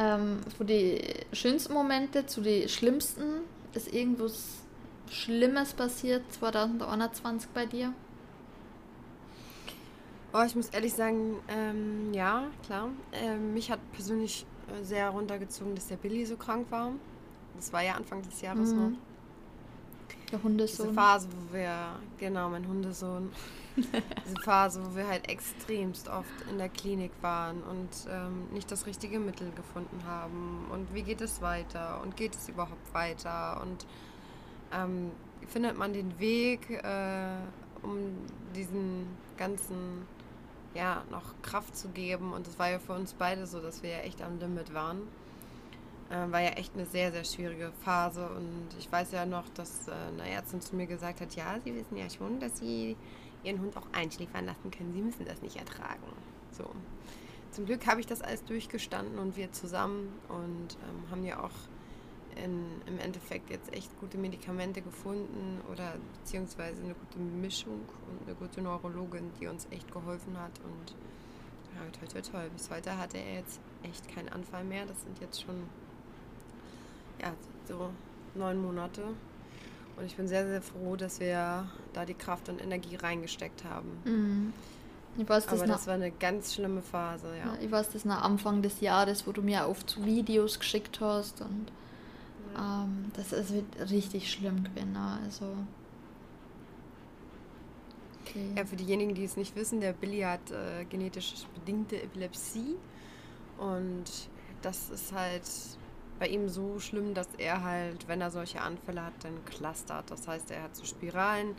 Speaker 2: Ähm, von den schönsten Momente zu den schlimmsten, ist irgendwas Schlimmes passiert 2021 bei dir?
Speaker 1: Oh, ich muss ehrlich sagen, ähm, ja, klar. Ähm, mich hat persönlich äh, sehr runtergezogen, dass der Billy so krank war. Das war ja Anfang des Jahres mhm. noch. Der Hundesohn. Diese Phase, wo wir, genau, mein Hundesohn. Diese Phase, wo wir halt extremst oft in der Klinik waren und ähm, nicht das richtige Mittel gefunden haben. Und wie geht es weiter? Und geht es überhaupt weiter? Und ähm, findet man den Weg, äh, um diesen ganzen ja, noch Kraft zu geben. Und es war ja für uns beide so, dass wir ja echt am Limit waren. Äh, war ja echt eine sehr, sehr schwierige Phase. Und ich weiß ja noch, dass äh, eine Ärztin zu mir gesagt hat, ja, Sie wissen ja schon, dass Sie Ihren Hund auch einschläfern lassen können. Sie müssen das nicht ertragen. So. Zum Glück habe ich das alles durchgestanden und wir zusammen und ähm, haben ja auch in, im Endeffekt jetzt echt gute Medikamente gefunden oder beziehungsweise eine gute Mischung und eine gute Neurologin, die uns echt geholfen hat. Und ja, toll, toll, toll. Bis heute hatte er jetzt echt keinen Anfall mehr. Das sind jetzt schon ja, so neun Monate. Und ich bin sehr, sehr froh, dass wir da die Kraft und Energie reingesteckt haben. Mhm. Ich weiß, das Aber das war eine ganz schlimme Phase, ja. ja.
Speaker 2: Ich weiß das nach Anfang des Jahres, wo du mir oft Videos geschickt hast und ähm, das ist richtig schlimm gewesen. Also,
Speaker 1: okay. Ja, für diejenigen, die es nicht wissen, der Billy hat äh, genetisch bedingte Epilepsie. Und das ist halt bei ihm so schlimm, dass er halt, wenn er solche Anfälle hat, dann clustert. Das heißt, er hat so Spiralen,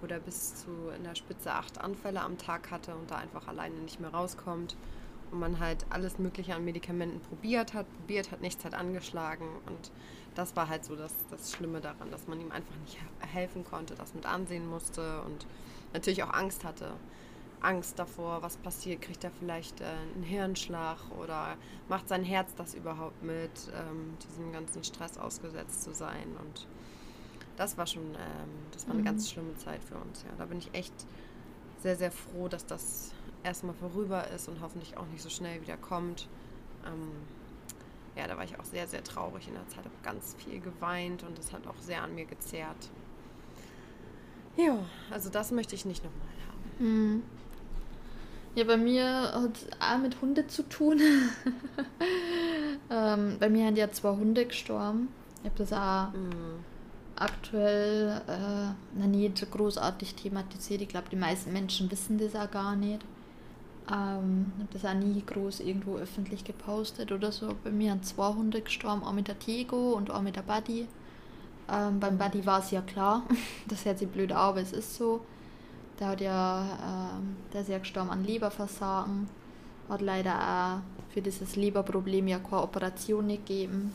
Speaker 1: wo er bis zu in der Spitze acht Anfälle am Tag hatte und da einfach alleine nicht mehr rauskommt. Und man halt alles Mögliche an Medikamenten probiert hat, probiert hat, nichts hat angeschlagen. Und das war halt so das, das Schlimme daran, dass man ihm einfach nicht helfen konnte, das mit ansehen musste und natürlich auch Angst hatte. Angst davor, was passiert, kriegt er vielleicht äh, einen Hirnschlag oder macht sein Herz das überhaupt mit, ähm, diesem ganzen Stress ausgesetzt zu sein. Und das war schon, ähm, das war eine mhm. ganz schlimme Zeit für uns. Ja, da bin ich echt sehr, sehr froh, dass das erstmal vorüber ist und hoffentlich auch nicht so schnell wieder kommt. Ähm, ja, da war ich auch sehr, sehr traurig in der Zeit, habe ganz viel geweint und das hat auch sehr an mir gezerrt. Ja, also das möchte ich nicht nochmal haben.
Speaker 2: Mhm. Ja, bei mir hat es auch mit Hunde zu tun. ähm, bei mir haben ja zwei Hunde gestorben. Ich habe das auch mhm. aktuell äh, noch nicht großartig thematisiert. Ich glaube, die meisten Menschen wissen das auch gar nicht. Ähm, habe das auch nie groß irgendwo öffentlich gepostet oder so. Bei mir haben zwei Hunde gestorben, auch mit der Tego und auch mit der Buddy. Ähm, beim Buddy war es ja klar, das hört sich blöd an, aber es ist so. Der hat ja, ähm, der ist ja gestorben an Leberversagen, hat leider auch für dieses Leberproblem ja keine Operation gegeben,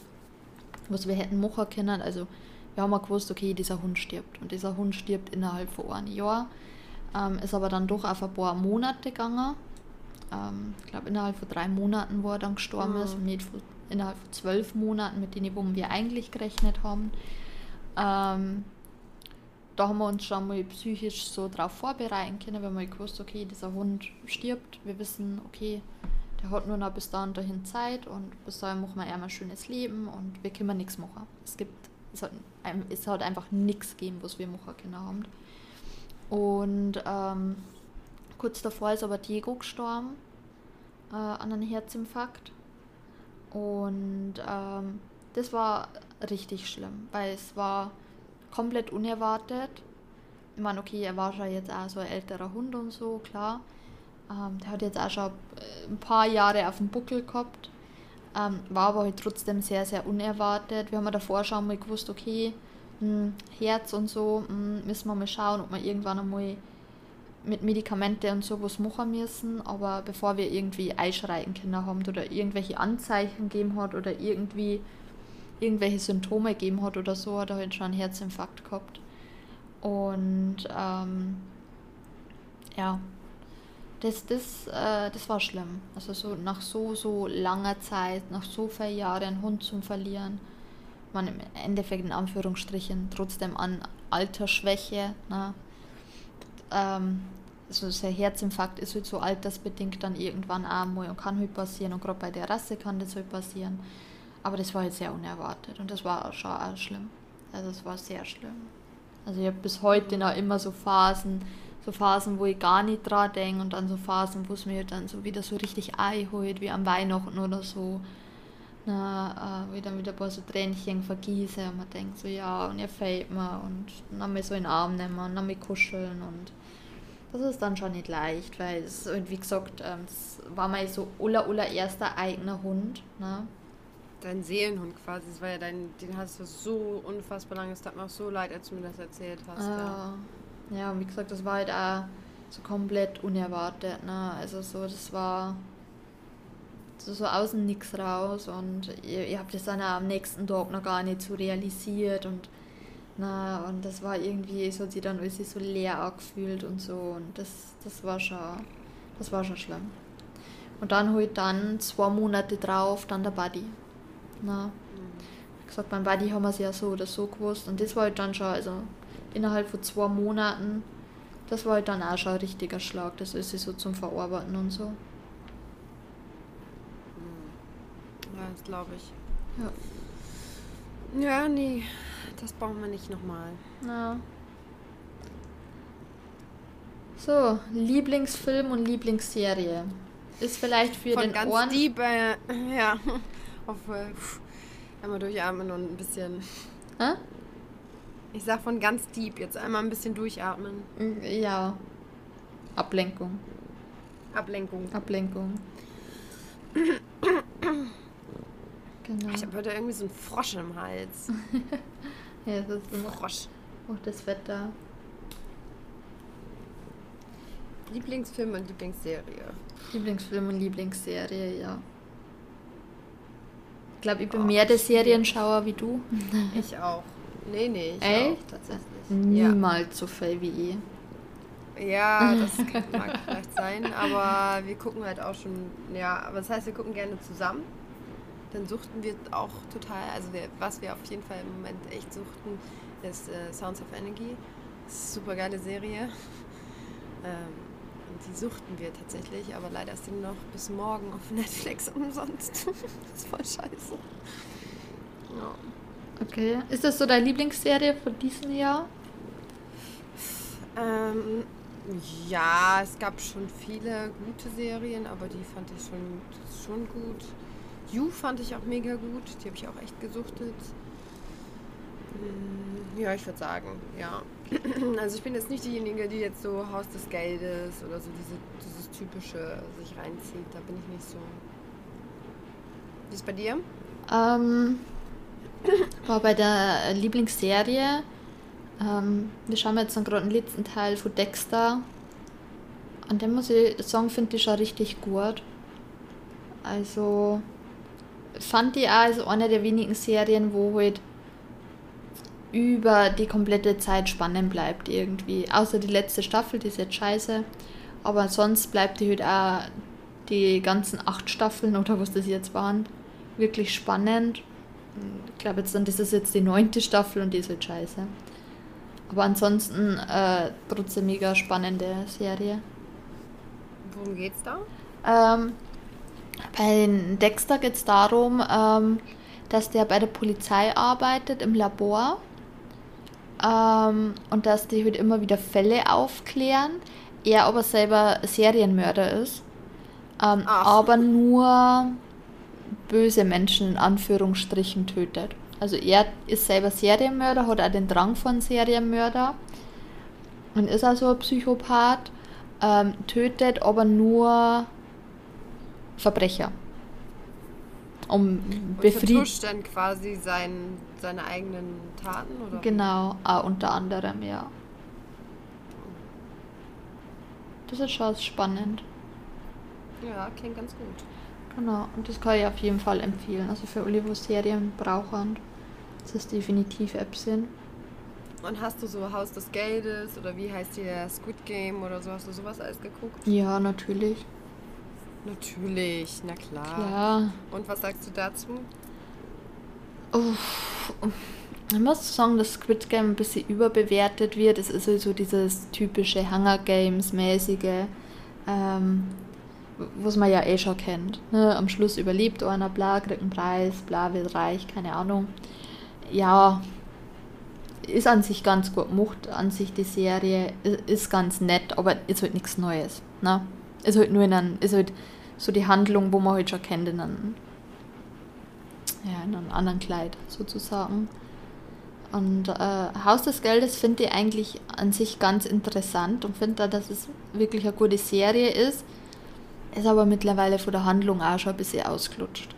Speaker 2: was wir hätten machen können. Also wir haben auch gewusst, okay, dieser Hund stirbt und dieser Hund stirbt innerhalb von einem Jahr. Ähm, ist aber dann doch auf ein paar Monate gegangen ähm, ich glaube, innerhalb von drei Monaten, wo er dann gestorben mhm. ist, und nicht von, innerhalb von zwölf Monaten, mit denen wir eigentlich gerechnet haben. Ähm, da haben wir uns schon mal psychisch so darauf vorbereiten können, weil wir gewusst okay, dieser Hund stirbt. Wir wissen, okay, der hat nur noch bis dahin dahin Zeit und bis dahin machen wir eher ein schönes Leben und wir können nichts machen. Es gibt, es hat, es hat einfach nichts gegeben, was wir machen können haben. Und ähm, Kurz davor ist aber Diego gestorben äh, an einem Herzinfarkt. Und ähm, das war richtig schlimm, weil es war komplett unerwartet. Ich meine, okay, er war schon jetzt auch so ein älterer Hund und so, klar. Ähm, der hat jetzt auch schon äh, ein paar Jahre auf dem Buckel gehabt. Ähm, war aber halt trotzdem sehr, sehr unerwartet. Wir haben davor schon mal gewusst, okay, mh, hm, Herz und so, mh, hm, müssen wir mal schauen, ob wir irgendwann einmal mit Medikamente und sowas machen müssen, aber bevor wir irgendwie einschreien können haben oder irgendwelche Anzeichen gegeben hat oder irgendwie irgendwelche Symptome gegeben hat oder so, hat er halt schon einen Herzinfarkt gehabt. Und ähm, ja, das, das, äh, das war schlimm. Also so nach so, so langer Zeit, nach so vielen Jahren einen Hund zu verlieren, man im Endeffekt in Anführungsstrichen trotzdem an Altersschwäche, ne? ähm, also der Herzinfarkt ist halt so altersbedingt dann irgendwann einmal und kann halt passieren und gerade bei der Rasse kann das halt passieren. Aber das war halt sehr unerwartet und das war schon auch schlimm. Also es war sehr schlimm. Also ich habe bis heute noch immer so Phasen, so Phasen, wo ich gar nicht dran denke und dann so Phasen, wo es mir dann so wieder so richtig einholt, wie am Weihnachten oder so. Na, äh, wo ich dann wieder ein paar so Tränchen vergieße und man denkt so, ja, und er fällt mir und dann mich so in den Arm nehmen und dann mich kuscheln und das ist dann schon nicht leicht, weil es, wie gesagt, ähm, war mein so aller, allererster eigener Hund. Ne?
Speaker 1: Dein Seelenhund quasi, das war ja dein, den hast du so unfassbar lange, es tat mir auch so leid, als du mir das erzählt hast.
Speaker 2: Ah, ja. ja, und wie gesagt, das war halt auch so komplett unerwartet. Ne? Also so, das war so, so außen nichts raus und ich, ich habe das dann auch am nächsten Tag noch gar nicht so realisiert und na, und das war irgendwie, es hat sich dann alles so leer angefühlt und so. Und das, das war schon, das war schon schlimm. Und dann halt dann zwei Monate drauf dann der Buddy. Na, mhm. wie gesagt, beim Buddy haben wir es ja so oder so gewusst. Und das war halt dann schon, also innerhalb von zwei Monaten, das war halt dann auch schon ein richtiger Schlag. Das ist so zum Verarbeiten und so. Mhm.
Speaker 1: Ja, das glaube ich. Ja. Ja, nee. Das brauchen wir nicht nochmal.
Speaker 2: Ja. So, Lieblingsfilm und Lieblingsserie. Ist vielleicht für Von den
Speaker 1: ganz
Speaker 2: Ohren...
Speaker 1: Äh, ja. Auf, einmal durchatmen und ein bisschen... Hä? Ich sag von ganz deep jetzt einmal ein bisschen durchatmen.
Speaker 2: Ja. Ablenkung.
Speaker 1: Ablenkung.
Speaker 2: Ablenkung.
Speaker 1: genau. Ich habe heute irgendwie so einen Frosch im Hals.
Speaker 2: Ja, das ist immer Frosch. Auch das Wetter.
Speaker 1: Lieblingsfilm und Lieblingsserie.
Speaker 2: Lieblingsfilm und Lieblingsserie, ja. Ich glaube, ich bin oh, mehr der Serienschauer wie du.
Speaker 1: Ich auch. Nee, nee, ich
Speaker 2: Echt? auch tatsächlich. Niemals ja. so viel wie ich.
Speaker 1: Ja, das mag vielleicht sein, aber wir gucken halt auch schon, ja, aber das heißt, wir gucken gerne zusammen dann suchten wir auch total, also wir, was wir auf jeden Fall im Moment echt suchten, ist äh, Sounds of Energy. Super geile Serie. Ähm, die suchten wir tatsächlich, aber leider ist die noch bis morgen auf Netflix umsonst. das ist voll scheiße.
Speaker 2: Ja. Okay. Ist das so deine Lieblingsserie von diesem Jahr?
Speaker 1: Ähm, ja, es gab schon viele gute Serien, aber die fand ich schon, schon gut. You fand ich auch mega gut. Die habe ich auch echt gesuchtet. Hm, ja, ich würde sagen, ja. Also ich bin jetzt nicht diejenige, die jetzt so Haus des Geldes oder so diese, dieses typische sich reinzieht. Da bin ich nicht so. Wie ist bei dir?
Speaker 2: Ähm, war bei der Lieblingsserie. Ähm, wir schauen jetzt gerade den letzten Teil von Dexter. Und den muss ich sagen, finde ich schon richtig gut. Also fand ich auch als eine der wenigen Serien, wo halt über die komplette Zeit spannend bleibt irgendwie. Außer die letzte Staffel, die ist jetzt scheiße. Aber sonst bleibt die halt auch die ganzen acht Staffeln oder was das jetzt waren, wirklich spannend. Ich glaube jetzt dann, das ist jetzt die neunte Staffel und die ist halt scheiße. Aber ansonsten äh, trotzdem mega spannende Serie.
Speaker 1: Worum geht's da?
Speaker 2: Ähm, bei Dexter geht es darum, ähm, dass der bei der Polizei arbeitet im Labor ähm, und dass die halt immer wieder Fälle aufklären. Er aber selber Serienmörder ist. Ähm, aber nur böse Menschen in Anführungsstrichen tötet. Also er ist selber Serienmörder, hat auch den Drang von Serienmörder und ist also ein Psychopath, ähm, tötet aber nur Verbrecher.
Speaker 1: Um befriedigt. dann quasi sein, seine eigenen Taten, oder?
Speaker 2: Genau, auch unter anderem, ja. Das ist schon spannend.
Speaker 1: Ja, klingt ganz gut.
Speaker 2: Genau, und das kann ich auf jeden Fall empfehlen. Also für alle, die Serien brauchen, das ist definitiv Epson.
Speaker 1: Und hast du so Haus des Geldes oder wie heißt die Squid Game oder so? Hast du sowas alles geguckt?
Speaker 2: Ja, natürlich.
Speaker 1: Natürlich, na klar.
Speaker 2: Klar.
Speaker 1: Und was sagst du dazu?
Speaker 2: Uff. Ich muss sagen, dass Squid Game ein bisschen überbewertet wird. Es ist so dieses typische Hunger Games-mäßige, ähm, was man ja eh schon kennt. Ne? Am Schluss überlebt einer, bla, kriegt einen Preis, bla, wird reich, keine Ahnung. Ja, ist an sich ganz gut gemacht, an sich die Serie, ist ganz nett, aber ist halt nichts Neues. Ne? Ist halt nur in einem, ist halt so die Handlung, wo man halt schon kennt, in einem, ja, in einem anderen Kleid sozusagen. Und äh, Haus des Geldes finde ich eigentlich an sich ganz interessant und finde da, dass es wirklich eine gute Serie ist. Ist aber mittlerweile von der Handlung auch schon ein bisschen ausgelutscht.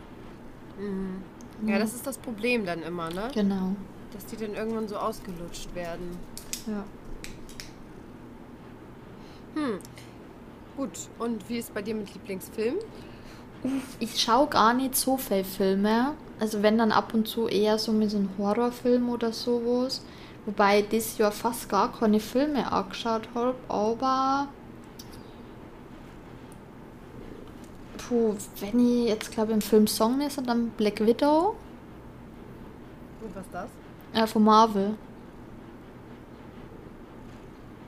Speaker 1: Mhm. Ja, das ist das Problem dann immer, ne?
Speaker 2: Genau.
Speaker 1: Dass die dann irgendwann so ausgelutscht werden.
Speaker 2: Ja.
Speaker 1: Hm. Gut, und wie ist bei dir mit Lieblingsfilm?
Speaker 2: Ich schaue gar nicht so viele Filme. Also wenn dann ab und zu eher so mit so einem Horrorfilm oder sowas. Wobei ich dieses Jahr fast gar keine Filme angeschaut habe, aber puh, wenn ich jetzt glaube im Film Song ist, dann Black Widow.
Speaker 1: Und was ist das?
Speaker 2: Ja, von Marvel.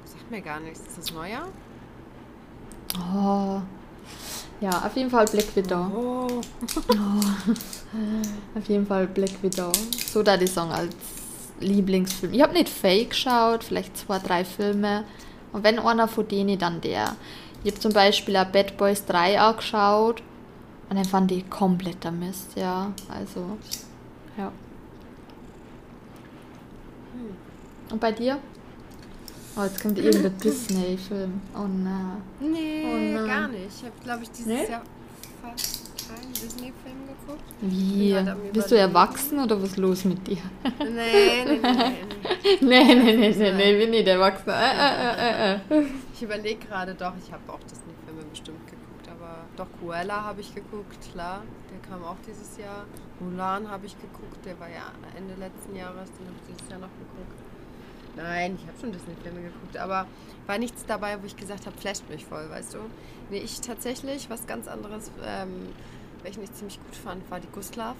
Speaker 1: Sagt mir gar nichts. Ist das neuer?
Speaker 2: Oh. Ja, auf jeden Fall Black Widow. Oh. oh. Auf jeden Fall Black Widow. So da die Song als Lieblingsfilm. Ich habe nicht Fake geschaut, vielleicht zwei, drei Filme. Und wenn einer von denen, dann der. Ich habe zum Beispiel auch Bad Boys 3 angeschaut. Und dann fand ich kompletter Mist, ja. Also, ja. Hm. Und bei dir? Oh, jetzt kommt irgendein Disney-Film. Oh nein.
Speaker 1: Nee, oh nein. gar nicht. Ich habe, glaube ich, dieses nee? Jahr fast keinen Disney-Film geguckt.
Speaker 2: Wie? Bist du erwachsen oder was ist los mit dir?
Speaker 1: Nee, nee, nee.
Speaker 2: nee, nee, nee, nee, nee, nee, bin nicht erwachsen. Äh, äh, äh,
Speaker 1: ich überlege gerade doch, ich habe auch Disney-Filme bestimmt geguckt, aber doch Cruella habe ich geguckt, klar. Der kam auch dieses Jahr. Mulan habe ich geguckt, der war ja Ende letzten Jahres, den habe ich dieses Jahr noch geguckt. Nein, ich habe schon Disney-Filme geguckt, aber war nichts dabei, wo ich gesagt habe, flasht mich voll, weißt du? Nee, ich tatsächlich, was ganz anderes, ähm, welchen ich ziemlich gut fand, war die Gustav.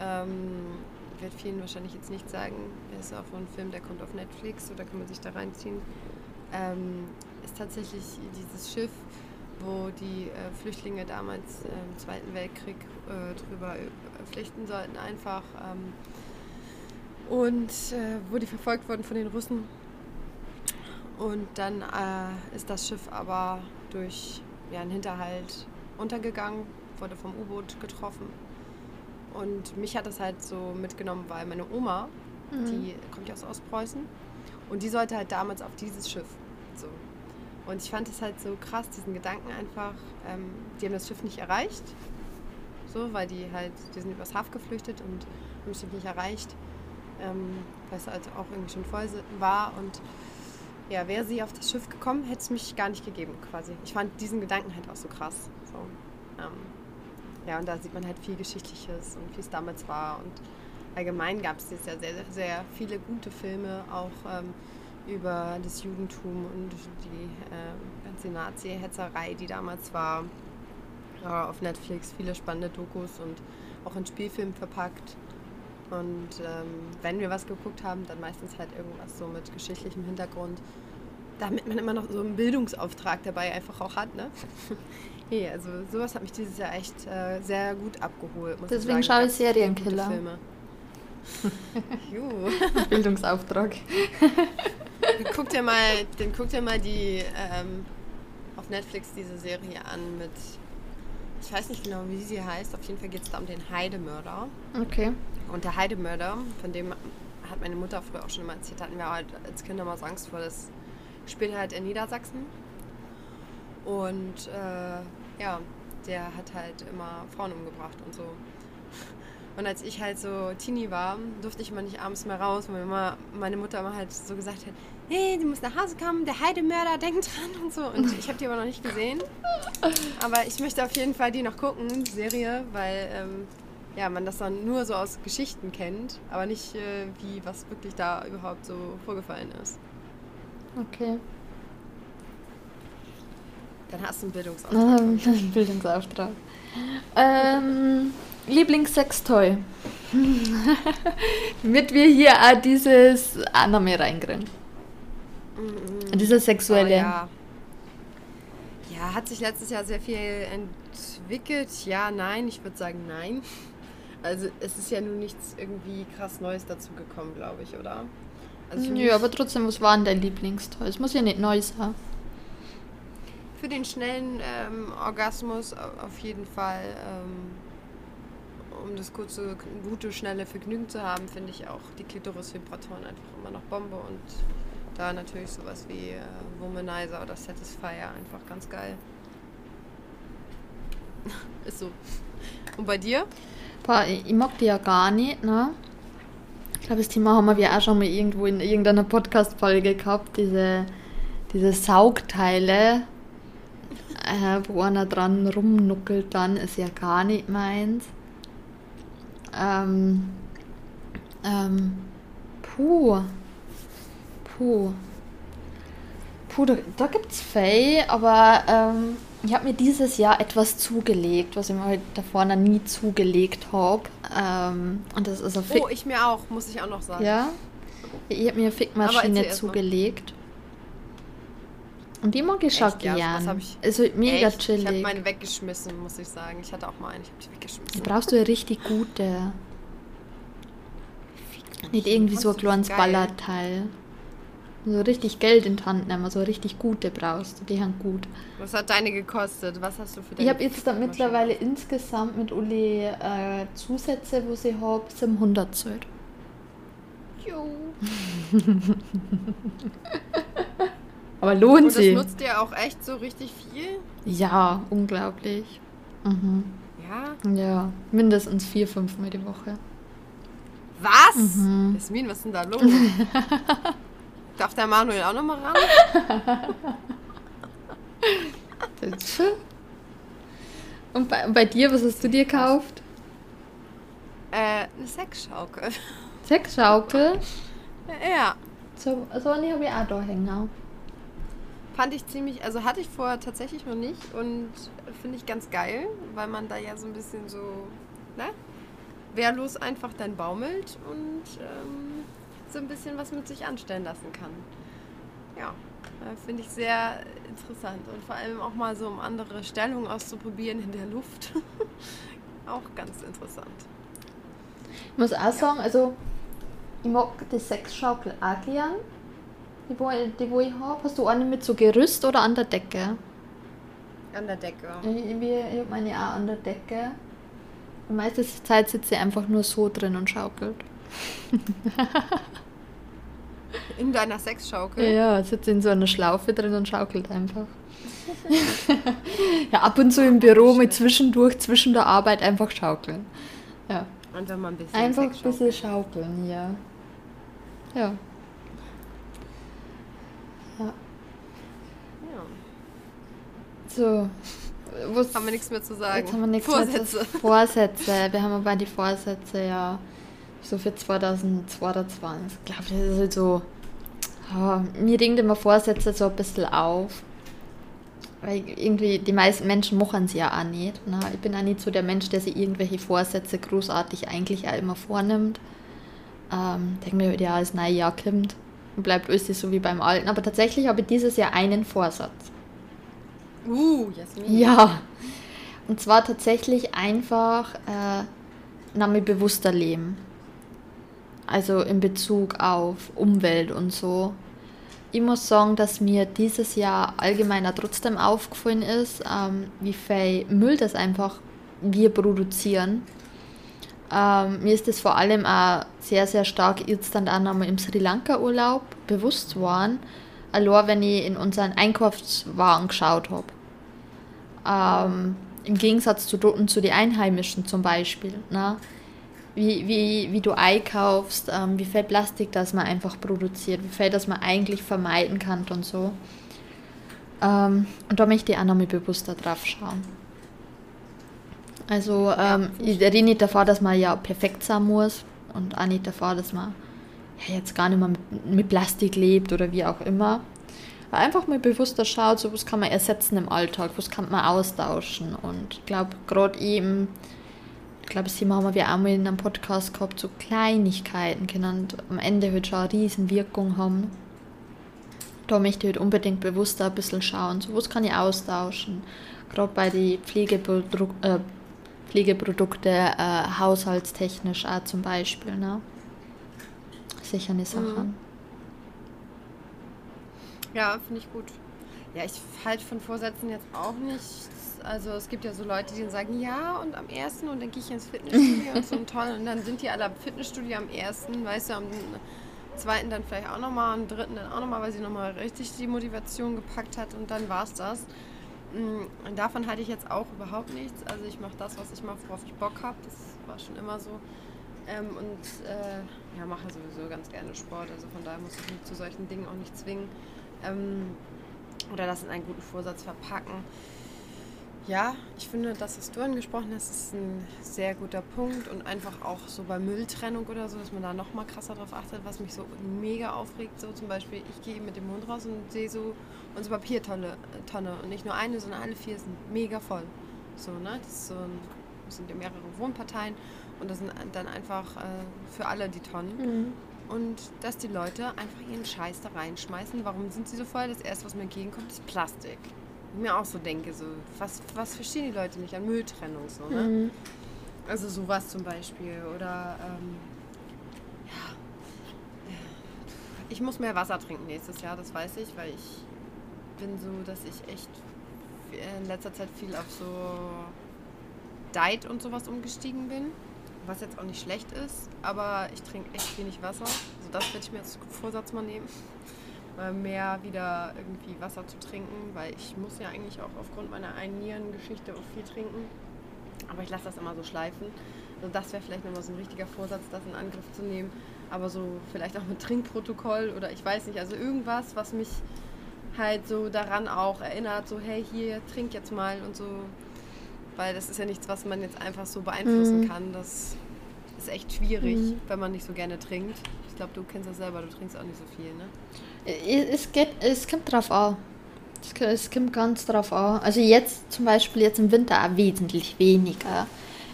Speaker 1: Ähm, wird vielen wahrscheinlich jetzt nicht sagen. Ist auch ein Film, der kommt auf Netflix oder kann man sich da reinziehen. Ähm, ist tatsächlich dieses Schiff, wo die äh, Flüchtlinge damals äh, im Zweiten Weltkrieg äh, drüber äh, flüchten sollten, einfach. Ähm, und äh, wo die verfolgt wurden von den Russen. Und dann äh, ist das Schiff aber durch ja, einen Hinterhalt untergegangen, wurde vom U-Boot getroffen. Und mich hat das halt so mitgenommen, weil meine Oma, mhm. die kommt ja aus Ostpreußen, und die sollte halt damals auf dieses Schiff. So. Und ich fand es halt so krass, diesen Gedanken einfach, ähm, die haben das Schiff nicht erreicht, so, weil die halt, die sind übers Haff geflüchtet und haben das Schiff nicht erreicht, ähm, weil es halt auch irgendwie schon voll war und ja, wäre sie auf das Schiff gekommen, hätte es mich gar nicht gegeben quasi. Ich fand diesen Gedanken halt auch so krass. So, ähm, ja, und da sieht man halt viel Geschichtliches und wie es damals war und allgemein gab es jetzt ja sehr, sehr viele gute Filme, auch ähm, über das Judentum und die äh, ganze Nazi-Hetzerei, die damals war. Äh, auf Netflix viele spannende Dokus und auch in Spielfilm verpackt. Und ähm, wenn wir was geguckt haben, dann meistens halt irgendwas so mit geschichtlichem Hintergrund, damit man immer noch so einen Bildungsauftrag dabei einfach auch hat. Ne? hey, also sowas hat mich dieses Jahr echt äh, sehr gut abgeholt.
Speaker 2: Deswegen ich schaue ich Serienkiller. Bildungsauftrag.
Speaker 1: guck dir mal, den guck dir mal die ähm, auf Netflix diese Serie an mit, ich weiß nicht genau, wie sie heißt. Auf jeden Fall geht es da um den Heidemörder.
Speaker 2: Okay.
Speaker 1: Und der Heidemörder, von dem hat meine Mutter früher auch schon immer erzählt, hatten wir halt als Kinder mal so Angst vor. Das spielt halt in Niedersachsen. Und äh, ja, der hat halt immer Frauen umgebracht und so. Und als ich halt so Teenie war, durfte ich immer nicht abends mehr raus, weil immer meine Mutter immer halt so gesagt hat, hey, du musst nach Hause kommen, der Heidemörder, denk dran und so. Und ich habe die aber noch nicht gesehen. Aber ich möchte auf jeden Fall die noch gucken, die Serie, weil ähm, ja, man das dann nur so aus Geschichten kennt, aber nicht äh, wie was wirklich da überhaupt so vorgefallen ist.
Speaker 2: Okay.
Speaker 1: Dann hast du einen Bildungsauftrag.
Speaker 2: Ähm, Bildungsauftrag. Ähm, Lieblingssextoy. Damit wir hier auch dieses mehr reinkriegen. Mhm. Dieses sexuelle. Oh,
Speaker 1: ja. ja, hat sich letztes Jahr sehr viel entwickelt. Ja, nein, ich würde sagen nein. Also es ist ja nun nichts irgendwie krass Neues dazu gekommen, glaube ich, oder?
Speaker 2: Also Nö, aber trotzdem, was war denn dein Lieblingstoy? Es muss ja nicht neu sein.
Speaker 1: Für den schnellen ähm, Orgasmus auf jeden Fall. Ähm, um das kurze, gute, schnelle Vergnügen zu haben, finde ich auch die Klitoris-Vibratoren einfach immer noch Bombe und da natürlich sowas wie äh, Womanizer oder Satisfier einfach ganz geil. Ist so. Und bei dir?
Speaker 2: Boah, ich mag die ja gar nicht, ne? Ich glaube, das Thema haben wir auch schon mal irgendwo in irgendeiner Podcast-Folge gehabt, diese, diese Saugteile, äh, wo einer dran rumnuckelt, dann ist ja gar nicht meins. Ähm, ähm, puh. Puh. Puh, da, da gibt's Faye, aber ähm, ich habe mir dieses Jahr etwas zugelegt, was ich mir halt davor noch nie zugelegt habe. Ähm, und das ist ein
Speaker 1: Fick Oh, ich mir auch, muss ich auch noch sagen.
Speaker 2: Ja? Ich habe mir eine Fickmaschine zugelegt. Und die mag ich schon gern. Ja, also mega
Speaker 1: Echt? chillig. Ich habe meine weggeschmissen, muss ich sagen. Ich hatte auch mal eine, ich habe die weggeschmissen.
Speaker 2: Da brauchst du eine richtig gute. Nicht irgendwie so ein kleines Ballerteil. So richtig Geld in die Hand nehmen, so richtig gute brauchst du. Die haben gut.
Speaker 1: Was hat deine gekostet? Was hast du für deine
Speaker 2: Ich habe jetzt da mittlerweile insgesamt mit Uli äh, Zusätze, wo sie habe, 700 zahlt. Jo. Aber lohnt Und sie.
Speaker 1: das nutzt ihr auch echt so richtig viel?
Speaker 2: Ja, unglaublich. Mhm.
Speaker 1: Ja?
Speaker 2: Ja, mindestens vier, fünf Mal die Woche.
Speaker 1: Was? Mhm. Jasmin, was ist denn da los? Darf der Manuel auch nochmal ran?
Speaker 2: Und bei, bei, dir, was hast du dir gekauft?
Speaker 1: Äh, eine Sexschaukel.
Speaker 2: Sexschaukel?
Speaker 1: Ja.
Speaker 2: So, so eine habe ich auch da hängen.
Speaker 1: Fand ich ziemlich, also hatte ich vorher tatsächlich noch nicht und finde ich ganz geil, weil man da ja so ein bisschen so, ne? wehrlos einfach dann baumelt und ähm, so ein bisschen was mit sich anstellen lassen kann. Ja, äh, finde ich sehr interessant und vor allem auch mal so um andere Stellungen auszuprobieren in der Luft. auch ganz interessant.
Speaker 2: Ich muss auch sagen, also ich mag die Sexschaukel auch gern. Die, wo, die, wo ich habe. Hast du eine mit so Gerüst oder an der Decke?
Speaker 1: An der Decke.
Speaker 2: Ich, ich, ich habe meine auch an der Decke. Die meiste Zeit sitzt sie einfach nur so drin und schaukelt.
Speaker 1: In deiner Sexschaukel?
Speaker 2: Ja, sitzt in so einer Schlaufe drin und schaukelt einfach. ja, ab und zu im Büro mit zwischendurch, zwischen der Arbeit einfach schaukeln. Ja.
Speaker 1: Und wenn man ein bisschen
Speaker 2: Einfach ein bisschen schaukeln, ja. Ja. Ja.
Speaker 1: Ja.
Speaker 2: So.
Speaker 1: Was, haben wir nichts mehr zu sagen.
Speaker 2: Jetzt haben wir nichts
Speaker 1: Vorsätze.
Speaker 2: Mehr zu, Vorsätze. Wir haben aber die Vorsätze ja so für 2022. Ich glaube, das ist halt so. Oh, mir ringt immer Vorsätze so ein bisschen auf. Weil irgendwie die meisten Menschen machen sie ja auch nicht. Ne? Ich bin auch nicht so der Mensch, der sich irgendwelche Vorsätze großartig eigentlich auch immer vornimmt. Ähm, denke mir, ja, das neue Jahr kommt und bleibt alles so wie beim alten. Aber tatsächlich habe ich dieses Jahr einen Vorsatz.
Speaker 1: Uh, Jasmin.
Speaker 2: Ja. Und zwar tatsächlich einfach äh, bewusster leben. Also in Bezug auf Umwelt und so ich muss sagen, dass mir dieses Jahr allgemeiner trotzdem aufgefallen ist, ähm, wie viel Müll das einfach wir produzieren. Ähm, mir ist das vor allem auch sehr, sehr stark jetzt dann auch nochmal im Sri Lanka-Urlaub bewusst geworden. Allein wenn ich in unseren Einkaufswagen geschaut habe. Ähm, Im Gegensatz zu, zu den Einheimischen zum Beispiel. Ne? Wie, wie, wie du einkaufst, ähm, wie viel Plastik das man einfach produziert, wie viel das man eigentlich vermeiden kann und so. Ähm, und da möchte ich auch noch mal bewusster drauf schauen. Also ähm, ich rede nicht davon, dass man ja perfekt sein muss und auch nicht davon, dass man ja, jetzt gar nicht mehr mit, mit Plastik lebt oder wie auch immer. Aber einfach mal bewusster schaut, so was kann man ersetzen im Alltag, was kann man austauschen. Und ich glaube, gerade eben glaube, das Thema haben wir auch mal in einem Podcast gehabt, so Kleinigkeiten genannt, am Ende halt schon eine riesen Wirkung haben. Da möchte ich halt unbedingt bewusster ein bisschen schauen, so was kann ich austauschen. Gerade bei den Pflegeprodu äh, Pflegeprodukte, äh, haushaltstechnisch auch zum Beispiel. Ne? Sicher eine Sache. Mhm.
Speaker 1: Ja, finde ich gut. Ja, ich halte von Vorsätzen jetzt auch nicht also es gibt ja so Leute, die dann sagen, ja, und am ersten und dann gehe ich ins Fitnessstudio und so und toll. Und dann sind die alle am Fitnessstudio am ersten, weißt du, am zweiten dann vielleicht auch nochmal, am dritten dann auch nochmal, weil sie nochmal richtig die Motivation gepackt hat und dann war es das. Mm, und davon hatte ich jetzt auch überhaupt nichts. Also ich mache das, was ich mache, worauf ich Bock habe. Das war schon immer so. Ähm, und äh, ja, mache sowieso ganz gerne Sport. Also von daher muss ich mich zu solchen Dingen auch nicht zwingen. Ähm, oder das in einen guten Vorsatz verpacken. Ja, ich finde, das, was du angesprochen hast, ist ein sehr guter Punkt und einfach auch so bei Mülltrennung oder so, dass man da noch mal krasser drauf achtet, was mich so mega aufregt. So zum Beispiel, ich gehe mit dem Hund raus und sehe so unsere Papiertonne Tonne, und nicht nur eine, sondern alle vier sind mega voll. So, ne? Das, ist so ein, sind ja mehrere Wohnparteien und das sind dann einfach äh, für alle die Tonnen. Mhm. Und dass die Leute einfach ihren Scheiß da reinschmeißen. Warum sind sie so voll? Das erste, was mir entgegenkommt, ist Plastik mir auch so denke, so, was, was verstehen die Leute nicht an Mülltrennung so, ne? Mhm. Also sowas zum Beispiel. Oder ähm, ja. Ich muss mehr Wasser trinken nächstes Jahr, das weiß ich, weil ich bin so, dass ich echt in letzter Zeit viel auf so Diet und sowas umgestiegen bin. Was jetzt auch nicht schlecht ist, aber ich trinke echt wenig Wasser. Also das werde ich mir als Vorsatz mal nehmen mehr wieder irgendwie Wasser zu trinken, weil ich muss ja eigentlich auch aufgrund meiner Einnierengeschichte auch viel trinken. Aber ich lasse das immer so schleifen. Also das wäre vielleicht nochmal so ein richtiger Vorsatz, das in Angriff zu nehmen. Aber so vielleicht auch mit Trinkprotokoll oder ich weiß nicht, also irgendwas, was mich halt so daran auch erinnert, so hey, hier, trink jetzt mal und so. Weil das ist ja nichts, was man jetzt einfach so beeinflussen mhm. kann. Das ist echt schwierig, mhm. wenn man nicht so gerne trinkt. Ich glaube, du kennst das selber, du trinkst auch nicht so viel, ne?
Speaker 2: Es, geht, es kommt drauf an. Es, es kommt ganz drauf an. Also jetzt zum Beispiel jetzt im Winter auch wesentlich weniger.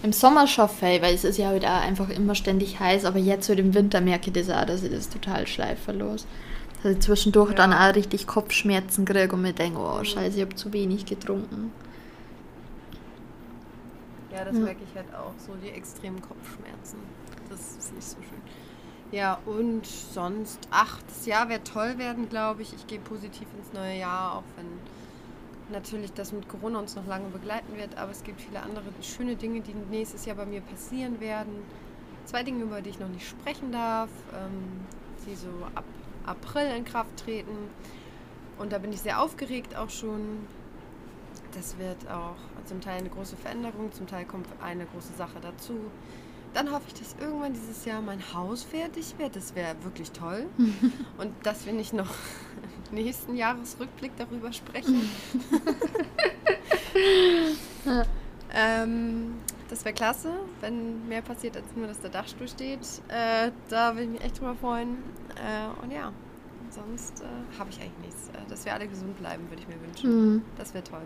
Speaker 2: Im Sommer schon viel, weil es ist ja halt auch einfach immer ständig heiß, aber jetzt halt im Winter merke ich das auch, dass ich das total schleiferlos. Dass ich zwischendurch ja. dann auch richtig Kopfschmerzen kriege und mir denke, oh scheiße, ich habe zu wenig getrunken.
Speaker 1: Ja, das ja. merke ich halt auch, so die extremen Kopfschmerzen. Das ist nicht so schön. Ja, und sonst, ach, das Jahr wird toll werden, glaube ich. Ich gehe positiv ins neue Jahr, auch wenn natürlich das mit Corona uns noch lange begleiten wird. Aber es gibt viele andere schöne Dinge, die nächstes Jahr bei mir passieren werden. Zwei Dinge, über die ich noch nicht sprechen darf, ähm, die so ab April in Kraft treten. Und da bin ich sehr aufgeregt auch schon. Das wird auch zum Teil eine große Veränderung, zum Teil kommt eine große Sache dazu. Dann hoffe ich, dass irgendwann dieses Jahr mein Haus fertig wird. Das wäre wirklich toll. Und dass wir nicht noch im nächsten Jahresrückblick darüber sprechen. ähm, das wäre klasse, wenn mehr passiert, als nur, dass der Dachstuhl steht. Äh, da würde ich mich echt drüber freuen. Äh, und ja, sonst äh, habe ich eigentlich nichts. Äh, dass wir alle gesund bleiben, würde ich mir wünschen. Mhm. Das wäre toll.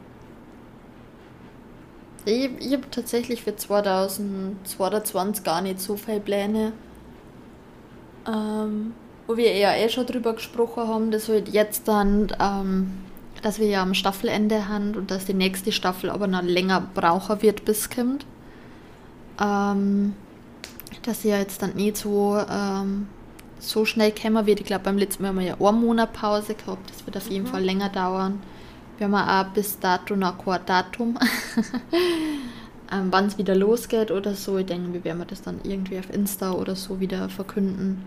Speaker 2: Ich, ich habe tatsächlich für 2022 gar nicht so viele Pläne. Ähm, wo wir eher eh schon drüber gesprochen haben, dass halt jetzt dann, ähm, dass wir ja am Staffelende haben und dass die nächste Staffel aber noch länger brauchen wird, bis kommt. Ähm, dass sie ja jetzt dann nicht so, ähm, so schnell kommen wird. Ich glaube, beim letzten Mal haben wir ja eine Monat Pause gehabt. Das wird auf jeden mhm. Fall länger dauern. Wir haben auch bis dato noch kein Datum, ähm, wann es wieder losgeht oder so. Ich denke, wir werden das dann irgendwie auf Insta oder so wieder verkünden,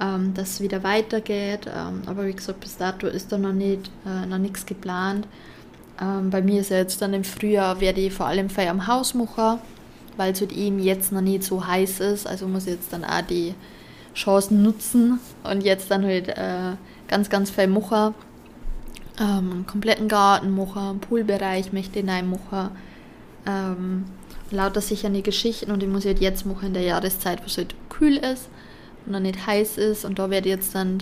Speaker 2: ähm, dass es wieder weitergeht. Ähm, aber wie gesagt, bis dato ist da noch, nicht, äh, noch nichts geplant. Ähm, bei mir ist ja jetzt dann im Frühjahr, werde ich vor allem Feier am Haus machen, weil es halt eben jetzt noch nicht so heiß ist. Also muss ich jetzt dann auch die Chancen nutzen und jetzt dann halt äh, ganz, ganz viel machen ähm, einen kompletten Garten machen, einen Poolbereich möchte ich machen. Ähm, lauter sicherne Geschichten und ich muss halt jetzt machen in der Jahreszeit, wo es halt kühl ist und dann nicht heiß ist und da werde ich jetzt dann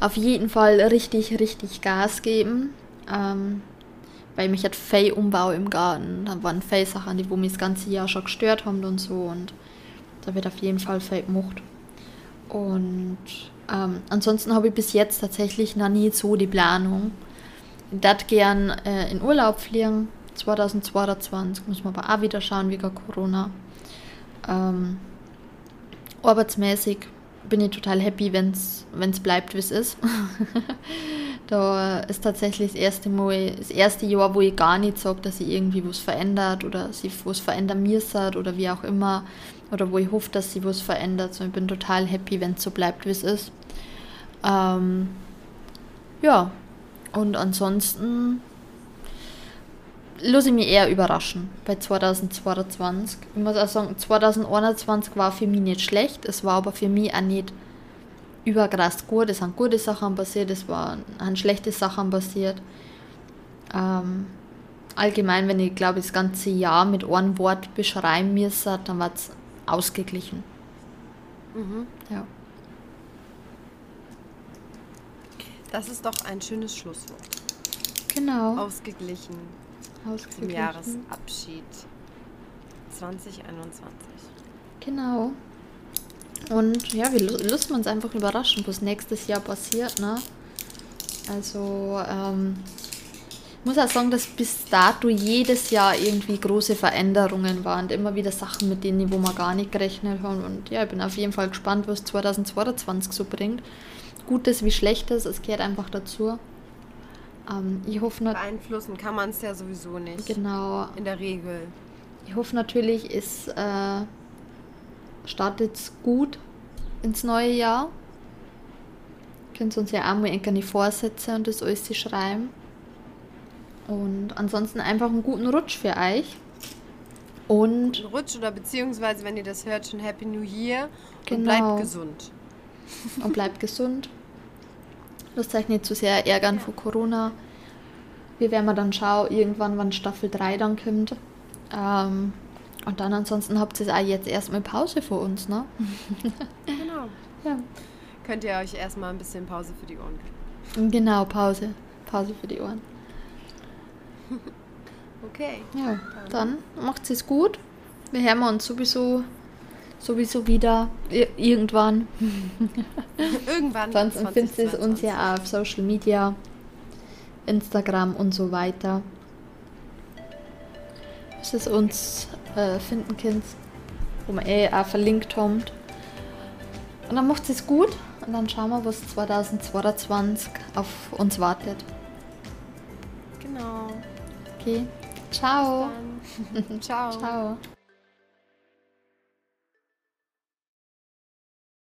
Speaker 2: auf jeden Fall richtig, richtig Gas geben. Ähm, weil mich hat viel Umbau im Garten. Da waren viel Sachen, die wo mich das ganze Jahr schon gestört haben und so und da wird auf jeden Fall viel gemacht. Und ähm, ansonsten habe ich bis jetzt tatsächlich noch nie so die Planung würde gern äh, in Urlaub fliegen. 2022 muss man aber auch wieder schauen wegen Corona. Ähm, arbeitsmäßig bin ich total happy, wenn es bleibt, wie es ist. da ist tatsächlich das erste, Mal, das erste Jahr, wo ich gar nicht sage, dass sich irgendwie was verändert oder sich was verändern müsste oder wie auch immer. Oder wo ich hoffe, dass sich was verändert. So, ich bin total happy, wenn es so bleibt, wie es ist. Ähm, ja, und ansonsten lasse ich mich eher überraschen bei 2022. Ich muss auch sagen, 2021 war für mich nicht schlecht, es war aber für mich auch nicht überkrass gut. Es sind gute Sachen passiert, es waren schlechte Sachen passiert. Ähm, allgemein, wenn ich glaube, das ganze Jahr mit einem Wort beschreiben müsste, dann war es ausgeglichen.
Speaker 1: Mhm. Ja. Das ist doch ein schönes Schlusswort.
Speaker 2: Genau.
Speaker 1: Ausgeglichen. Ausgeglichen. Zum Jahresabschied 2021.
Speaker 2: Genau. Und ja, wir lassen uns einfach überraschen, was nächstes Jahr passiert, ne? Also, ähm, ich muss auch sagen, dass bis dato jedes Jahr irgendwie große Veränderungen waren und immer wieder Sachen, mit denen wo wir gar nicht gerechnet haben. Und ja, ich bin auf jeden Fall gespannt, was 2022 so bringt. Gutes wie Schlechtes, es gehört einfach dazu. Ähm, ich hoffe
Speaker 1: Beeinflussen kann man es ja sowieso nicht.
Speaker 2: Genau.
Speaker 1: In der Regel.
Speaker 2: Ich hoffe natürlich, es äh, startet gut ins neue Jahr. Könnt uns ja auch mal die Vorsätze und das alles schreiben. Und ansonsten einfach einen guten Rutsch für euch. Und
Speaker 1: guten Rutsch oder beziehungsweise, wenn ihr das hört, schon Happy New Year. Genau. Und bleibt gesund.
Speaker 2: Und bleibt gesund. Lasst euch nicht zu sehr ärgern vor Corona. Wir werden dann schauen, irgendwann, wann Staffel 3 dann kommt. Ähm, und dann ansonsten habt ihr auch jetzt erstmal Pause vor uns, ne?
Speaker 1: genau.
Speaker 2: Ja.
Speaker 1: Könnt ihr euch erstmal ein bisschen Pause für die Ohren
Speaker 2: geben. Genau, Pause. Pause für die Ohren.
Speaker 1: okay.
Speaker 2: Ja, dann macht es gut. Wir hören uns sowieso, sowieso wieder irgendwann.
Speaker 1: irgendwann.
Speaker 2: Sonst findest du uns ja auf Social Media, Instagram und so weiter. Bis es uns äh, finden könnt, wo man eh auch verlinkt kommt. Und dann macht es gut und dann schauen wir, was 2022 auf uns wartet.
Speaker 1: Genau.
Speaker 2: Okay. Ciao.
Speaker 1: Ciao.
Speaker 2: Ciao.